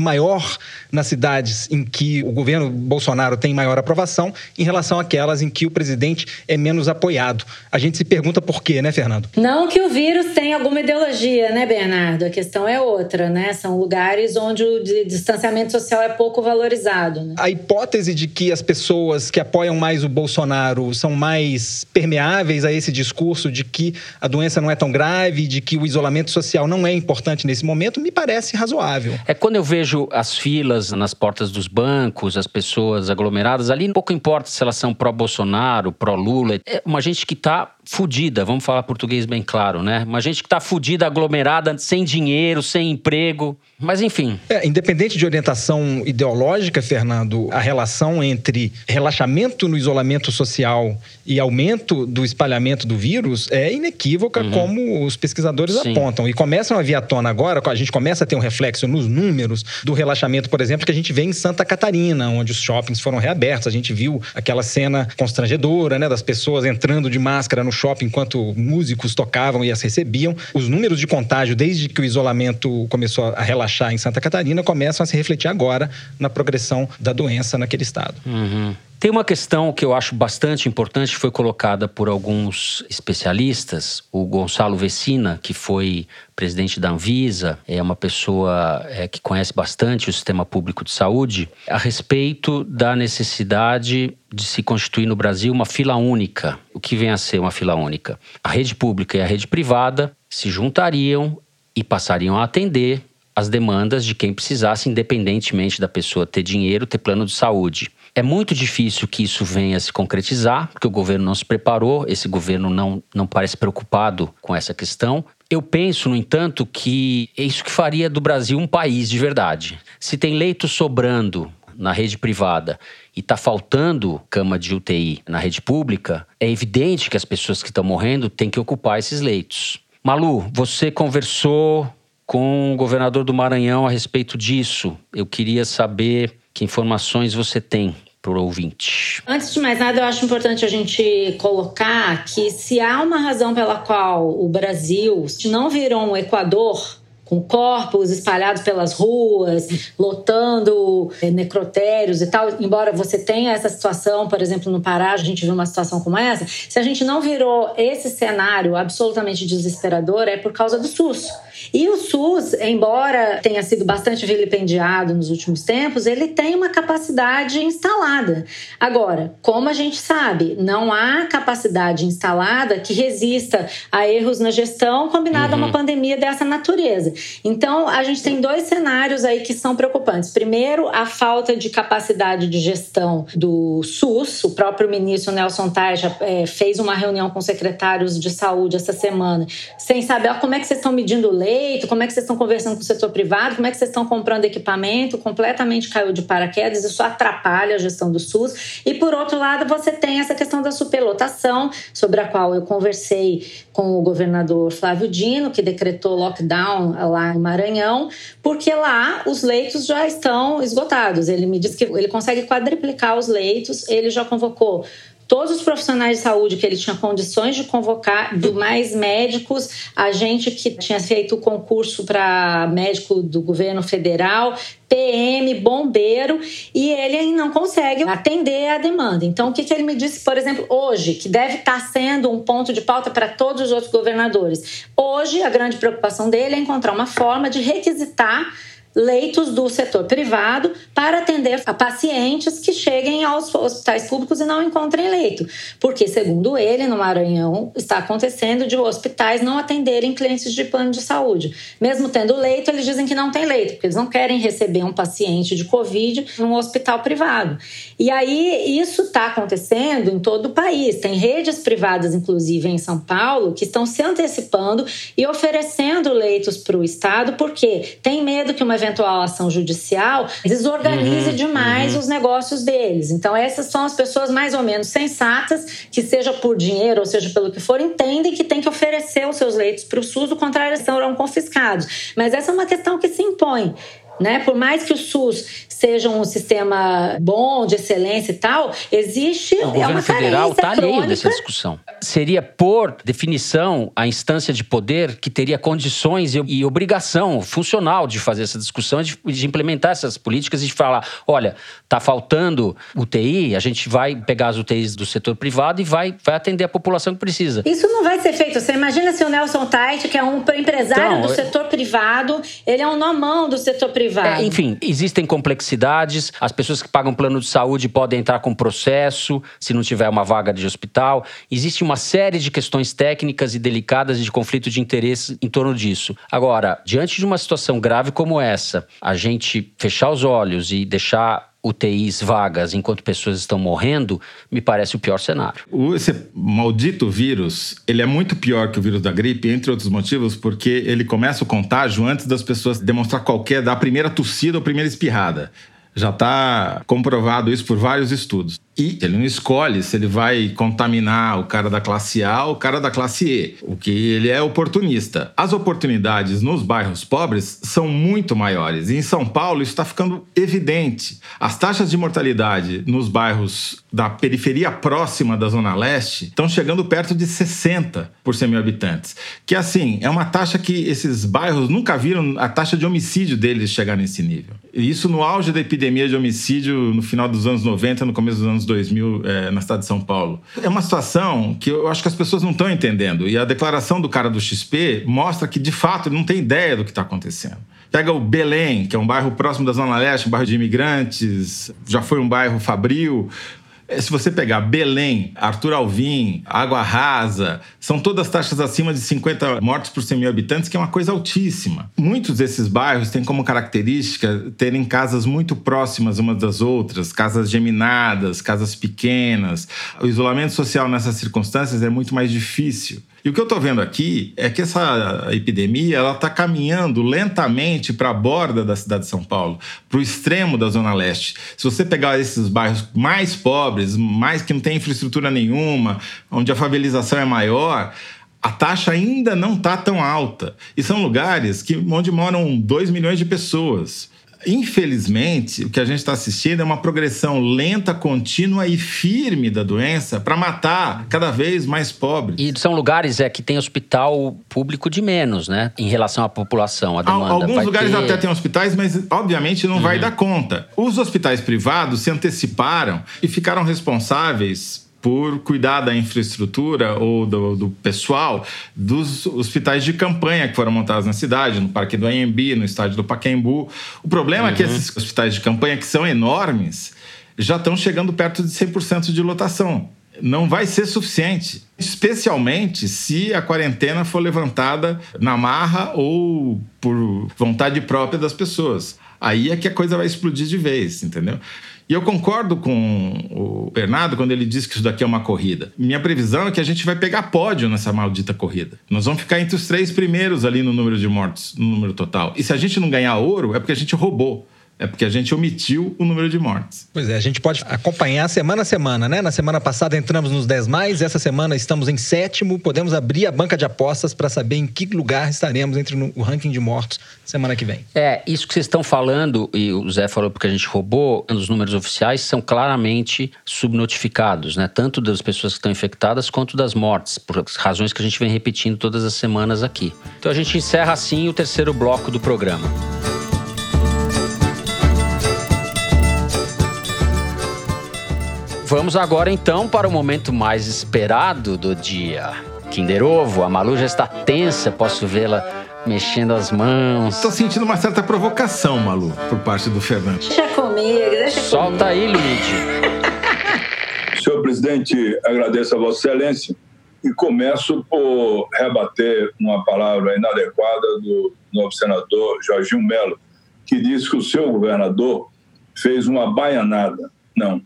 [SPEAKER 9] maior nas cidades em que o governo Bolsonaro tem maior aprovação em relação àquelas em que o presidente é menos apoiado. A gente se pergunta por quê, né, Fernando?
[SPEAKER 6] Não que o vírus tenha alguma ideologia, né, Bernardo? A questão é outra, né? São lugares onde o di- distanciamento social é pouco valorizado. Né?
[SPEAKER 9] A hipótese de que as pessoas que apoiam mais o Bolsonaro são mais permeáveis a esse discurso de que a doença não é tão grave, de que o isolamento social não é importante nesse momento, me parece razoável.
[SPEAKER 2] É quando eu vejo as filas nas portas dos bancos, as pessoas aglomeradas ali, pouco importa se elas são pró-Bolsonaro, pró-Lula. É uma gente que tá fudida, vamos falar português bem claro, né? Uma gente que tá fudida, aglomerada, sem dinheiro, sem emprego. Mas enfim,
[SPEAKER 9] É, independente de orientação ideológica, Fernando, a relação entre relaxamento no isolamento social e aumento do espalhamento do vírus é inequívoca, como os pesquisadores
[SPEAKER 2] Sim.
[SPEAKER 9] apontam. E começam a vir à tona agora, a gente começa a ter um reflexo nos números do relaxamento, por exemplo, que a gente vê em Santa Catarina, onde os shoppings foram reabertos. A gente viu aquela cena constrangedora, né, das pessoas entrando de máscara no shopping enquanto músicos tocavam e as recebiam. Os números de contágio, desde que o isolamento começou a relaxar em Santa Catarina, começam a se refletir agora na progressão da doença naquele estado.
[SPEAKER 2] Tem uma questão que eu acho bastante importante, foi colocada por alguns especialistas. O Gonçalo Vecina, que foi presidente da Anvisa, é uma pessoa é, que conhece bastante o sistema público de saúde, a respeito da necessidade de se constituir no Brasil uma fila única. O que vem a ser uma fila única? A rede pública e a rede privada se juntariam e passariam a atender as demandas de quem precisasse, independentemente da pessoa ter dinheiro, ter plano de saúde. É muito difícil que isso venha a se concretizar, porque o governo não se preparou, esse governo não, não parece preocupado com essa questão. Eu penso, no entanto, que é isso que faria do Brasil um país de verdade. Se tem leito sobrando na rede privada e está faltando cama de UTI na rede pública, é evidente que as pessoas que estão morrendo têm que ocupar esses leitos. Malu, você conversou com o governador do Maranhão a respeito disso. Eu queria saber que informações você tem para o ouvinte.
[SPEAKER 6] Antes de mais nada, eu acho importante a gente colocar que se há uma razão pela qual o Brasil não virou um Equador com corpos espalhados pelas ruas, lotando é, necrotérios e tal. Embora você tenha essa situação, por exemplo, no Pará, a gente viu uma situação como essa. Se a gente não virou esse cenário absolutamente desesperador, é por causa do SUS. E o SUS, embora tenha sido bastante vilipendiado nos últimos tempos, ele tem uma capacidade instalada. Agora, como a gente sabe, não há capacidade instalada que resista a erros na gestão combinado uhum. a uma pandemia dessa natureza. Então, a gente tem dois cenários aí que são preocupantes. Primeiro, a falta de capacidade de gestão do SUS. O próprio ministro Nelson Taja é, fez uma reunião com secretários de saúde essa semana, sem saber ó, como é que vocês estão medindo leite leito? Como é que vocês estão conversando com o setor privado? Como é que vocês estão comprando equipamento? Completamente caiu de paraquedas, isso atrapalha a gestão do SUS. E por outro lado, você tem essa questão da superlotação, sobre a qual eu conversei com o governador Flávio Dino, que decretou lockdown lá no Maranhão, porque lá os leitos já estão esgotados. Ele me disse que ele consegue quadriplicar os leitos, ele já convocou todos os profissionais de saúde que ele tinha condições de convocar, do mais médicos, a gente que tinha feito o concurso para médico do governo federal, PM, bombeiro, e ele não consegue atender a demanda. Então, o que, que ele me disse, por exemplo, hoje, que deve estar sendo um ponto de pauta para todos os outros governadores? Hoje, a grande preocupação dele é encontrar uma forma de requisitar leitos do setor privado para atender a pacientes que cheguem aos hospitais públicos e não encontrem leito. Porque, segundo ele, no Maranhão está acontecendo de hospitais não atenderem clientes de plano de saúde. Mesmo tendo leito, eles dizem que não tem leito, porque eles não querem receber um paciente de Covid num hospital privado. E aí, isso está acontecendo em todo o país. Tem redes privadas, inclusive em São Paulo, que estão se antecipando e oferecendo leitos para o Estado, porque tem medo que uma eventual ação judicial desorganize uhum, demais uhum. os negócios deles. Então, essas são as pessoas mais ou menos sensatas, que seja por dinheiro ou seja pelo que for, entendem que tem que oferecer os seus leitos para o SUS, do contrário, serão confiscados. Mas essa é uma questão que se impõe. Né? Por mais que o SUS seja um sistema bom, de excelência e tal, existe
[SPEAKER 2] o é
[SPEAKER 6] uma
[SPEAKER 2] federal
[SPEAKER 6] está
[SPEAKER 2] alheio dessa discussão. Seria, por definição, a instância de poder que teria condições e, e obrigação funcional de fazer essa discussão, de, de, implementar essas políticas e de falar: olha, está faltando UTI, a gente vai pegar as UTIs do setor privado e vai, vai atender a população que precisa.
[SPEAKER 6] Isso não vai ser feito. Você imagina se o Nelson Tait, que é um empresário então, do setor privado, ele é um nomão do setor privado.
[SPEAKER 2] É, enfim, existem complexidades complexidades. As pessoas que pagam plano de saúde podem entrar com processo se não tiver uma vaga de hospital. Existe uma série de questões técnicas e delicadas de conflito de interesse em torno disso. Agora, diante de uma situação grave como essa, a gente fechar os olhos e deixar UTIs vagas enquanto pessoas estão morrendo, me parece o pior cenário.
[SPEAKER 4] Esse maldito vírus, ele é muito pior que o vírus da gripe, entre outros motivos, porque ele começa o contágio antes das pessoas demonstrar qualquer, da primeira tossida ou primeira espirrada. Já está comprovado isso por vários estudos. E ele não escolhe se ele vai contaminar o cara da classe A ou o cara da classe E, o que ele é oportunista. As oportunidades nos bairros pobres são muito maiores. E em São Paulo isso está ficando evidente. As taxas de mortalidade nos bairros da periferia próxima da Zona Leste estão chegando perto de 60 por 100 mil habitantes. Que assim, é uma taxa que esses bairros nunca viram a taxa de homicídio deles chegar nesse nível. E isso no auge da epidemia de homicídio no final dos anos 90, no começo dos anos 2000 é, na cidade de São Paulo. É uma situação que eu acho que as pessoas não estão entendendo. E a declaração do cara do XP mostra que, de fato, ele não tem ideia do que está acontecendo. Pega o Belém, que é um bairro próximo da Zona Leste, um bairro de imigrantes, já foi um bairro fabril. É, se você pegar Belém, Arthur Alvim, Água Rasa, são todas taxas acima de 50 mortes por 100 mil habitantes, que é uma coisa altíssima. Muitos desses bairros têm como característica terem casas muito próximas umas das outras, casas geminadas, casas pequenas. O isolamento social nessas circunstâncias é muito mais difícil. E o que eu estou vendo aqui é que essa epidemia ela está caminhando lentamente para a borda da cidade de São Paulo, para o extremo da Zona Leste. Se você pegar esses bairros mais pobres, mais que não tem infraestrutura nenhuma, onde a favelização é maior, a taxa ainda não está tão alta. E são lugares que, onde moram 2 milhões de pessoas. Infelizmente, o que a gente está assistindo é uma progressão lenta, contínua e firme da doença para matar cada vez mais pobres.
[SPEAKER 2] E são lugares é, que tem hospital público de menos, né? Em relação à população, a demanda.
[SPEAKER 4] Alguns vai lugares ter... até têm hospitais, mas obviamente não uhum. vai dar conta. Os hospitais privados se anteciparam e ficaram responsáveis por cuidar da infraestrutura ou do, do, pessoal dos hospitais de campanha que foram montados na cidade, no Parque do Anhembi, no estádio do Pacaembu. O problema uhum. é que uhum. esses hospitais de campanha, que são enormes, já estão chegando perto de 100% de lotação. Não vai ser suficiente, especialmente se a quarentena for levantada na marra ou por vontade própria das pessoas. Aí é que a coisa vai explodir de vez, entendeu? E eu concordo com o Bernardo quando ele diz que isso daqui é uma corrida. Minha previsão é que a gente vai pegar pódio nessa maldita corrida. Nós vamos ficar entre os três primeiros ali no número de mortes, no número total. E se a gente não ganhar ouro, é porque a gente roubou. É porque a gente omitiu o número de mortes.
[SPEAKER 9] Pois é, a gente pode acompanhar semana a semana, né? Na semana passada entramos nos 10 mais, essa semana estamos em sétimo. Podemos abrir a banca de apostas para saber em que lugar estaremos entre o ranking de mortos semana que vem.
[SPEAKER 2] É, isso que vocês estão falando, e o Zé falou porque a gente roubou, os números oficiais são claramente subnotificados, né? Tanto das pessoas que estão infectadas quanto das mortes, por razões que a gente vem repetindo todas as semanas aqui. Então a gente encerra assim o terceiro bloco do programa. Vamos agora então para o momento mais esperado do dia. Kinder Ovo, a Malu já está tensa, posso vê-la mexendo as mãos.
[SPEAKER 4] Estou sentindo uma certa provocação, Malu, por parte do Fernando.
[SPEAKER 6] Deixa comigo, deixa
[SPEAKER 2] Solta aí, Luigi. (laughs)
[SPEAKER 10] Senhor presidente, agradeço a Vossa Excelência e começo por rebater uma palavra inadequada do novo senador Jorginho Melo, que disse que o seu governador fez uma baianada. Não,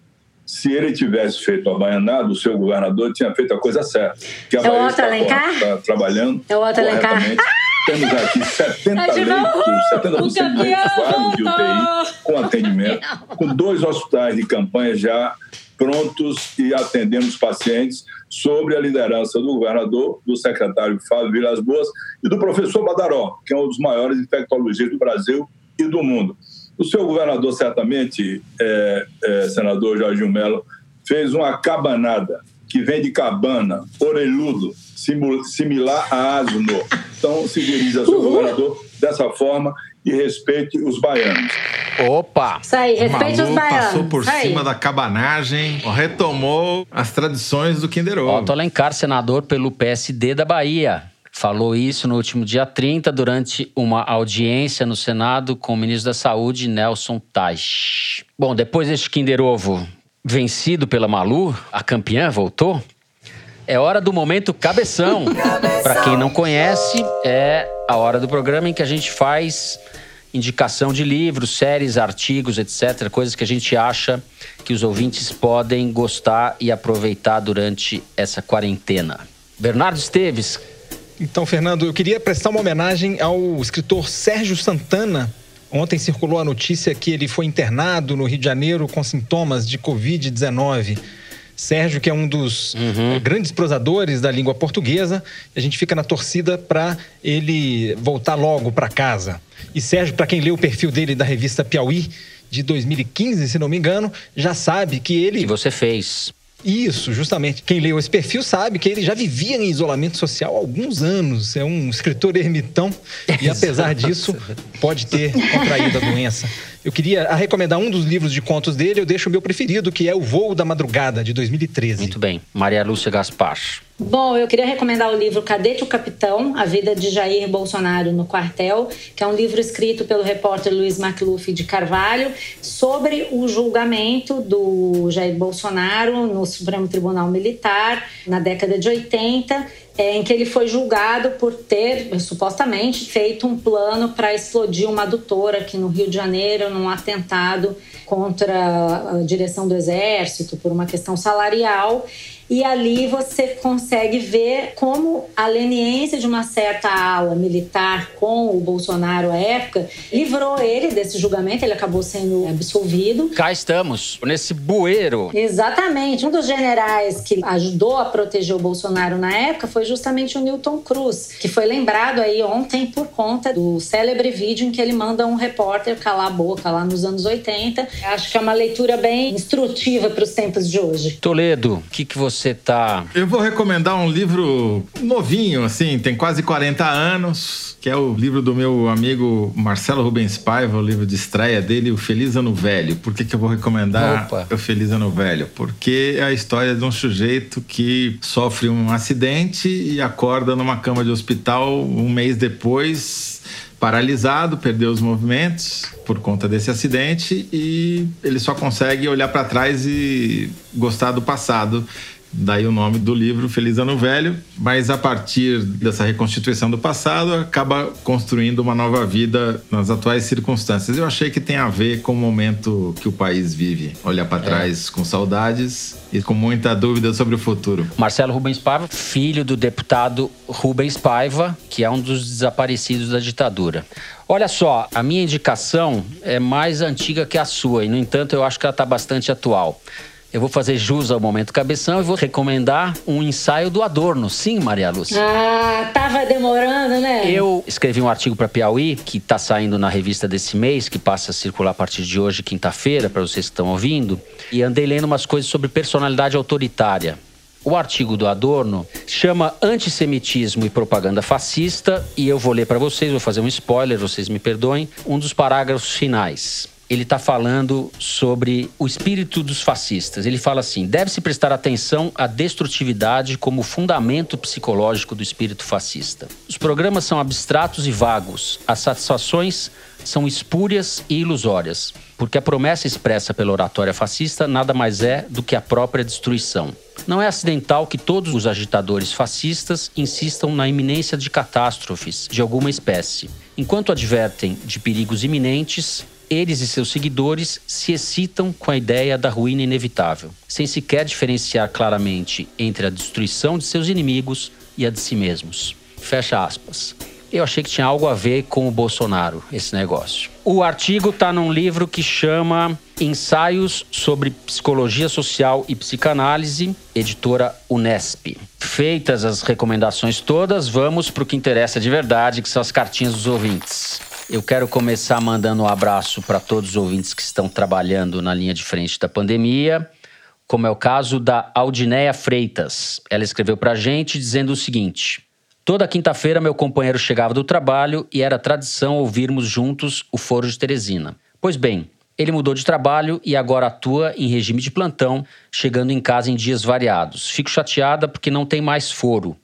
[SPEAKER 10] se ele tivesse feito a baianada, o seu governador tinha feito a coisa certa. Que a
[SPEAKER 6] É o
[SPEAKER 10] Bahia
[SPEAKER 6] Otto Alencar?
[SPEAKER 10] está trabalhando
[SPEAKER 6] É o Otto Alencar? (laughs)
[SPEAKER 10] Temos aqui 70
[SPEAKER 6] É de
[SPEAKER 10] leitos,
[SPEAKER 6] novo!
[SPEAKER 10] 70%
[SPEAKER 6] O
[SPEAKER 10] de
[SPEAKER 6] campeão
[SPEAKER 10] vagas de! UTI com atendimento, com dois hospitais de campanha já prontos e atendendo os pacientes sobre a liderança do governador, do secretário Fábio Vilas Boas e do professor Badaró, que é um dos maiores infectologistas do Brasil e do mundo. O seu governador, certamente, é, é, senador Jorginho Melo, fez uma cabanada, que vem de cabana, orelhudo, similar a asno. Então, se dirige ao seu governador dessa forma e respeite os baianos.
[SPEAKER 2] Opa!
[SPEAKER 6] Isso aí, respeite os baianos.
[SPEAKER 4] passou por
[SPEAKER 6] Isso aí.
[SPEAKER 4] cima da cabanagem, retomou as tradições do Kinder Ovo.
[SPEAKER 2] Otto Alencar, senador pelo PSD da Bahia. Falou isso no último dia 30, durante uma audiência no Senado com o ministro da Saúde, Nelson Teich. Bom, depois deste Kinder Ovo vencido pela Malu, a campeã voltou. É hora do momento cabeção. (laughs) Para quem não conhece, é a hora do programa em que a gente faz indicação de livros, séries, artigos, etc. Coisas que a gente acha que os ouvintes podem gostar e aproveitar durante essa quarentena. Bernardo Esteves,
[SPEAKER 9] Então, Fernando, eu queria prestar uma homenagem ao escritor Sérgio Santana. Ontem circulou a notícia que ele foi internado no Rio de Janeiro com sintomas de Covid-19. Sérgio, que é um dos eh, grandes prosadores da língua portuguesa, a gente fica na torcida para ele voltar logo para casa. E Sérgio, para quem lê o perfil dele da revista Piauí de 2015, se não me engano, já sabe que ele
[SPEAKER 2] que você fez.
[SPEAKER 9] Isso, justamente. Quem leu esse perfil sabe que ele já vivia em isolamento social há alguns anos. É um escritor ermitão e, (laughs) apesar disso, pode ter contraído a doença. Eu queria recomendar um dos livros de contos dele. Eu deixo o meu preferido, que é O Voo da Madrugada, de 2013.
[SPEAKER 2] Muito bem. Maria Lúcia Gaspar.
[SPEAKER 6] Bom, eu queria recomendar o livro Cadete o Capitão? A Vida de Jair Bolsonaro no Quartel, que é um livro escrito pelo repórter Luiz Macluf de Carvalho sobre o julgamento do Jair Bolsonaro no Supremo Tribunal Militar na década de 80, é, em que ele foi julgado por ter, supostamente, feito um plano para explodir uma adutora aqui no Rio de Janeiro, num atentado contra a direção do Exército, por uma questão salarial. E ali você consegue ver como a leniência de uma certa ala militar com o Bolsonaro à época livrou ele desse julgamento, ele acabou sendo absolvido.
[SPEAKER 2] Cá estamos, nesse bueiro.
[SPEAKER 6] Exatamente. Um dos generais que ajudou a proteger o Bolsonaro na época foi justamente o Newton Cruz, que foi lembrado aí ontem por conta do célebre vídeo em que ele manda um repórter calar a boca lá nos anos 80. Acho que é uma leitura bem instrutiva para os tempos de hoje.
[SPEAKER 2] Toledo, o que, que você tá.
[SPEAKER 4] Eu vou recomendar um livro novinho, assim, tem quase 40 anos, que é o livro do meu amigo Marcelo Rubens Paiva, o livro de estreia dele, O Feliz Ano Velho. Por que, que eu vou recomendar
[SPEAKER 2] Opa.
[SPEAKER 4] O Feliz Ano Velho? Porque é a história de um sujeito que sofre um acidente e acorda numa cama de hospital um mês depois paralisado, perdeu os movimentos por conta desse acidente e ele só consegue olhar para trás e gostar do passado Daí o nome do livro, Feliz Ano Velho, mas a partir dessa reconstituição do passado, acaba construindo uma nova vida nas atuais circunstâncias. Eu achei que tem a ver com o momento que o país vive. Olhar para é. trás com saudades e com muita dúvida sobre o futuro.
[SPEAKER 2] Marcelo Rubens Paiva, filho do deputado Rubens Paiva, que é um dos desaparecidos da ditadura. Olha só, a minha indicação é mais antiga que a sua, e no entanto eu acho que ela está bastante atual. Eu vou fazer jus ao momento cabeção e vou recomendar um ensaio do Adorno. Sim, Maria Lúcia.
[SPEAKER 6] Ah, tava demorando, né?
[SPEAKER 2] Eu escrevi um artigo para Piauí, que está saindo na revista desse mês, que passa a circular a partir de hoje, quinta-feira, para vocês que estão ouvindo. E andei lendo umas coisas sobre personalidade autoritária. O artigo do Adorno chama Antissemitismo e Propaganda Fascista, e eu vou ler para vocês, vou fazer um spoiler, vocês me perdoem, um dos parágrafos finais ele está falando sobre o espírito dos fascistas. Ele fala assim: deve-se prestar atenção à destrutividade como fundamento psicológico do espírito fascista. Os programas são abstratos e vagos, as satisfações são espúrias e ilusórias, porque a promessa expressa pela oratória fascista nada mais é do que a própria destruição. Não é acidental que todos os agitadores fascistas insistam na iminência de catástrofes de alguma espécie. Enquanto advertem de perigos iminentes, eles e seus seguidores se excitam com a ideia da ruína inevitável, sem sequer diferenciar claramente entre a destruição de seus inimigos e a de si mesmos. Fecha aspas. Eu achei que tinha algo a ver com o Bolsonaro, esse negócio. O artigo está num livro que chama Ensaios sobre Psicologia Social e Psicanálise, editora Unesp. Feitas as recomendações todas, vamos para o que interessa de verdade, que são as cartinhas dos ouvintes. Eu quero começar mandando um abraço para todos os ouvintes que estão trabalhando na linha de frente da pandemia, como é o caso da Aldineia Freitas. Ela escreveu para a gente dizendo o seguinte: Toda quinta-feira meu companheiro chegava do trabalho e era tradição ouvirmos juntos o Foro de Teresina. Pois bem, ele mudou de trabalho e agora atua em regime de plantão, chegando em casa em dias variados. Fico chateada porque não tem mais foro.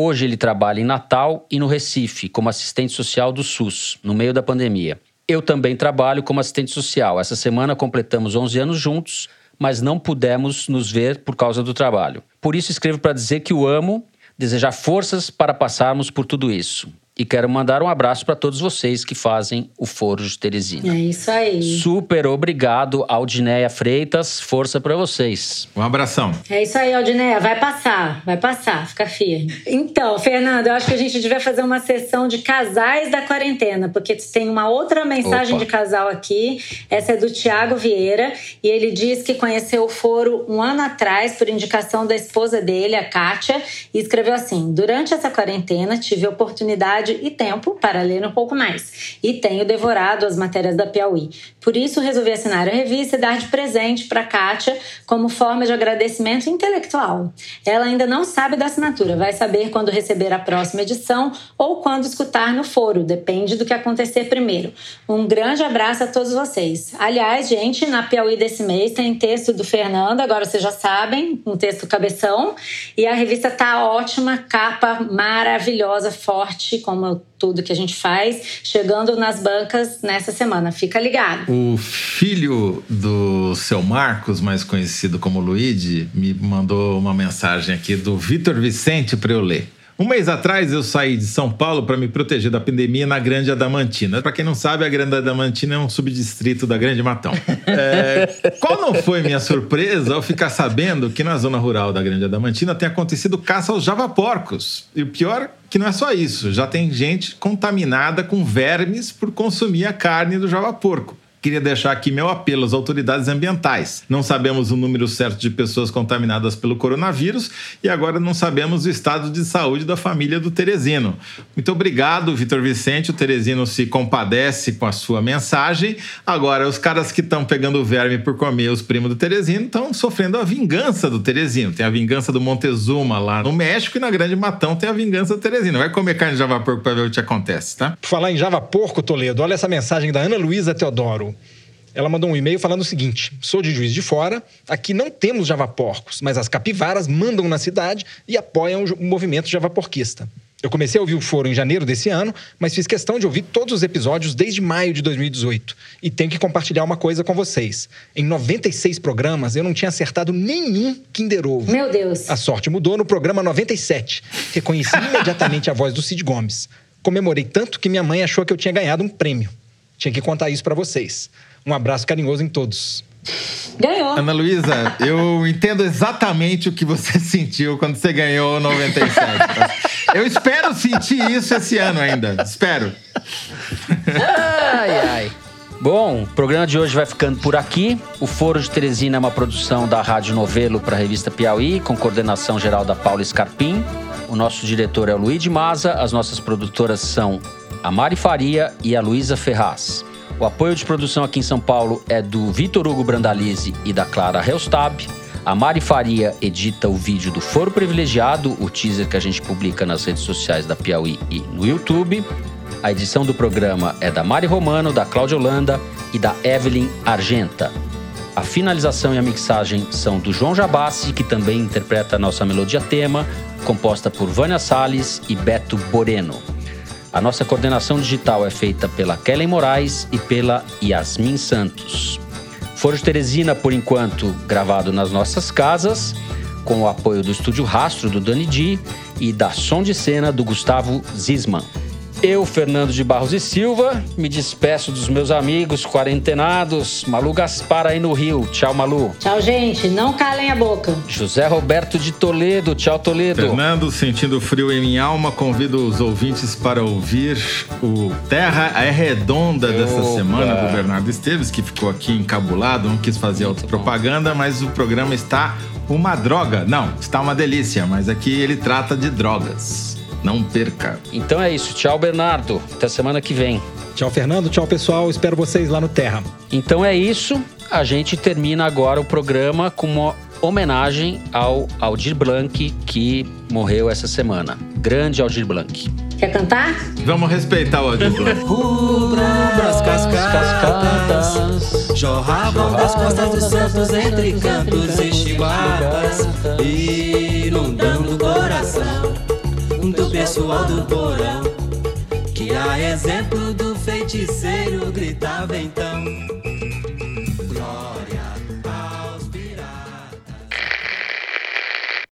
[SPEAKER 2] Hoje ele trabalha em Natal e no Recife como assistente social do SUS, no meio da pandemia. Eu também trabalho como assistente social. Essa semana completamos 11 anos juntos, mas não pudemos nos ver por causa do trabalho. Por isso escrevo para dizer que o amo, desejar forças para passarmos por tudo isso. E quero mandar um abraço para todos vocês que fazem o Foro de Teresina.
[SPEAKER 6] É isso aí.
[SPEAKER 2] Super obrigado, Aldineia Freitas. Força para vocês.
[SPEAKER 4] Um abração.
[SPEAKER 6] É isso aí, Aldineia. Vai passar, vai passar. Fica firme. Então, Fernando, eu acho que a gente devia fazer uma sessão de casais da quarentena, porque tem uma outra mensagem Opa. de casal aqui. Essa é do Tiago Vieira. E ele diz que conheceu o Foro um ano atrás por indicação da esposa dele, a Kátia, e escreveu assim: Durante essa quarentena, tive a oportunidade e tempo para ler um pouco mais. E tenho devorado as matérias da Piauí. Por isso, resolvi assinar a revista e dar de presente para Kátia como forma de agradecimento intelectual. Ela ainda não sabe da assinatura, vai saber quando receber a próxima edição ou quando escutar no foro, depende do que acontecer primeiro. Um grande abraço a todos vocês. Aliás, gente, na Piauí desse mês tem texto do Fernando, agora vocês já sabem, um texto cabeção. E a revista tá ótima, capa maravilhosa, forte, com tudo que a gente faz, chegando nas bancas nessa semana. Fica ligado.
[SPEAKER 4] O filho do seu Marcos, mais conhecido como Luigi, me mandou uma mensagem aqui do Vitor Vicente para eu ler. Um mês atrás eu saí de São Paulo para me proteger da pandemia na Grande Adamantina. Para quem não sabe, a Grande Adamantina é um subdistrito da Grande Matão. É, qual não foi minha surpresa ao ficar sabendo que na zona rural da Grande Adamantina tem acontecido caça aos javaporcos? E o pior que não é só isso, já tem gente contaminada com vermes por consumir a carne do javaporco. Queria deixar aqui meu apelo às autoridades ambientais. Não sabemos o número certo de pessoas contaminadas pelo coronavírus e agora não sabemos o estado de saúde da família do Teresino. Muito obrigado, Vitor Vicente. O Teresino se compadece com a sua mensagem. Agora, os caras que estão pegando verme por comer os primos do Teresino estão sofrendo a vingança do Teresino. Tem a vingança do Montezuma lá no México e na Grande Matão tem a vingança do Teresino. Vai comer carne de java porco para ver o que acontece, tá?
[SPEAKER 9] Por falar em java porco, Toledo, olha essa mensagem da Ana Luísa Teodoro. Ela mandou um e-mail falando o seguinte: sou de Juiz de Fora, aqui não temos javaporcos, mas as capivaras mandam na cidade e apoiam o movimento javaporquista. Eu comecei a ouvir o Foro em janeiro desse ano, mas fiz questão de ouvir todos os episódios desde maio de 2018. E tenho que compartilhar uma coisa com vocês. Em 96 programas, eu não tinha acertado nenhum Kinder Ovo.
[SPEAKER 6] Meu Deus.
[SPEAKER 9] A sorte mudou no programa 97. Reconheci (laughs) imediatamente a voz do Cid Gomes. Comemorei tanto que minha mãe achou que eu tinha ganhado um prêmio. Tinha que contar isso para vocês. Um abraço carinhoso em todos.
[SPEAKER 6] Ganhou.
[SPEAKER 4] Ana Luísa, eu entendo exatamente o que você (laughs) sentiu quando você ganhou o 97. tá? Eu espero sentir isso esse ano ainda. Espero.
[SPEAKER 2] Ai, ai. Bom, o programa de hoje vai ficando por aqui. O Foro de Teresina é uma produção da Rádio Novelo para a revista Piauí, com coordenação geral da Paula Scarpim. O nosso diretor é o Luiz de Maza, as nossas produtoras são a Mari Faria e a Luísa Ferraz. O apoio de produção aqui em São Paulo é do Vitor Hugo Brandalize e da Clara Helstab. A Mari Faria edita o vídeo do Foro Privilegiado, o teaser que a gente publica nas redes sociais da Piauí e no YouTube. A edição do programa é da Mari Romano, da Cláudia Holanda e da Evelyn Argenta. A finalização e a mixagem são do João Jabassi, que também interpreta a nossa melodia tema, composta por Vânia Salles e Beto Boreno. A nossa coordenação digital é feita pela Kellen Moraes e pela Yasmin Santos. Foro Teresina, por enquanto, gravado nas nossas casas, com o apoio do Estúdio Rastro do Dani Di e da Som de Cena do Gustavo Zisman. Eu, Fernando de Barros e Silva, me despeço dos meus amigos quarentenados. Malu Gaspar aí no Rio. Tchau, Malu.
[SPEAKER 6] Tchau, gente. Não calem a boca.
[SPEAKER 2] José Roberto de Toledo. Tchau, Toledo.
[SPEAKER 4] Fernando, sentindo frio em minha alma, convido os ouvintes para ouvir o Terra é Redonda dessa
[SPEAKER 2] Opa.
[SPEAKER 4] semana do Bernardo Esteves, que ficou aqui encabulado, não quis fazer autopropaganda, mas o programa está uma droga. Não, está uma delícia, mas aqui ele trata de drogas. Não perca.
[SPEAKER 2] Então é isso. Tchau, Bernardo. Até semana que vem.
[SPEAKER 9] Tchau, Fernando. Tchau, pessoal. Espero vocês lá no Terra.
[SPEAKER 2] Então é isso. A gente termina agora o programa com uma homenagem ao Aldir Blanc, que morreu essa semana. Grande Aldir Blanc.
[SPEAKER 6] Quer cantar?
[SPEAKER 4] Vamos respeitar o Aldir Blanc. (laughs)
[SPEAKER 11] Rubras cascatas Jorravam das costas dos santos Entre cantos e chibatas Inundando Do pessoal do porão Que a exemplo do feiticeiro Gritava então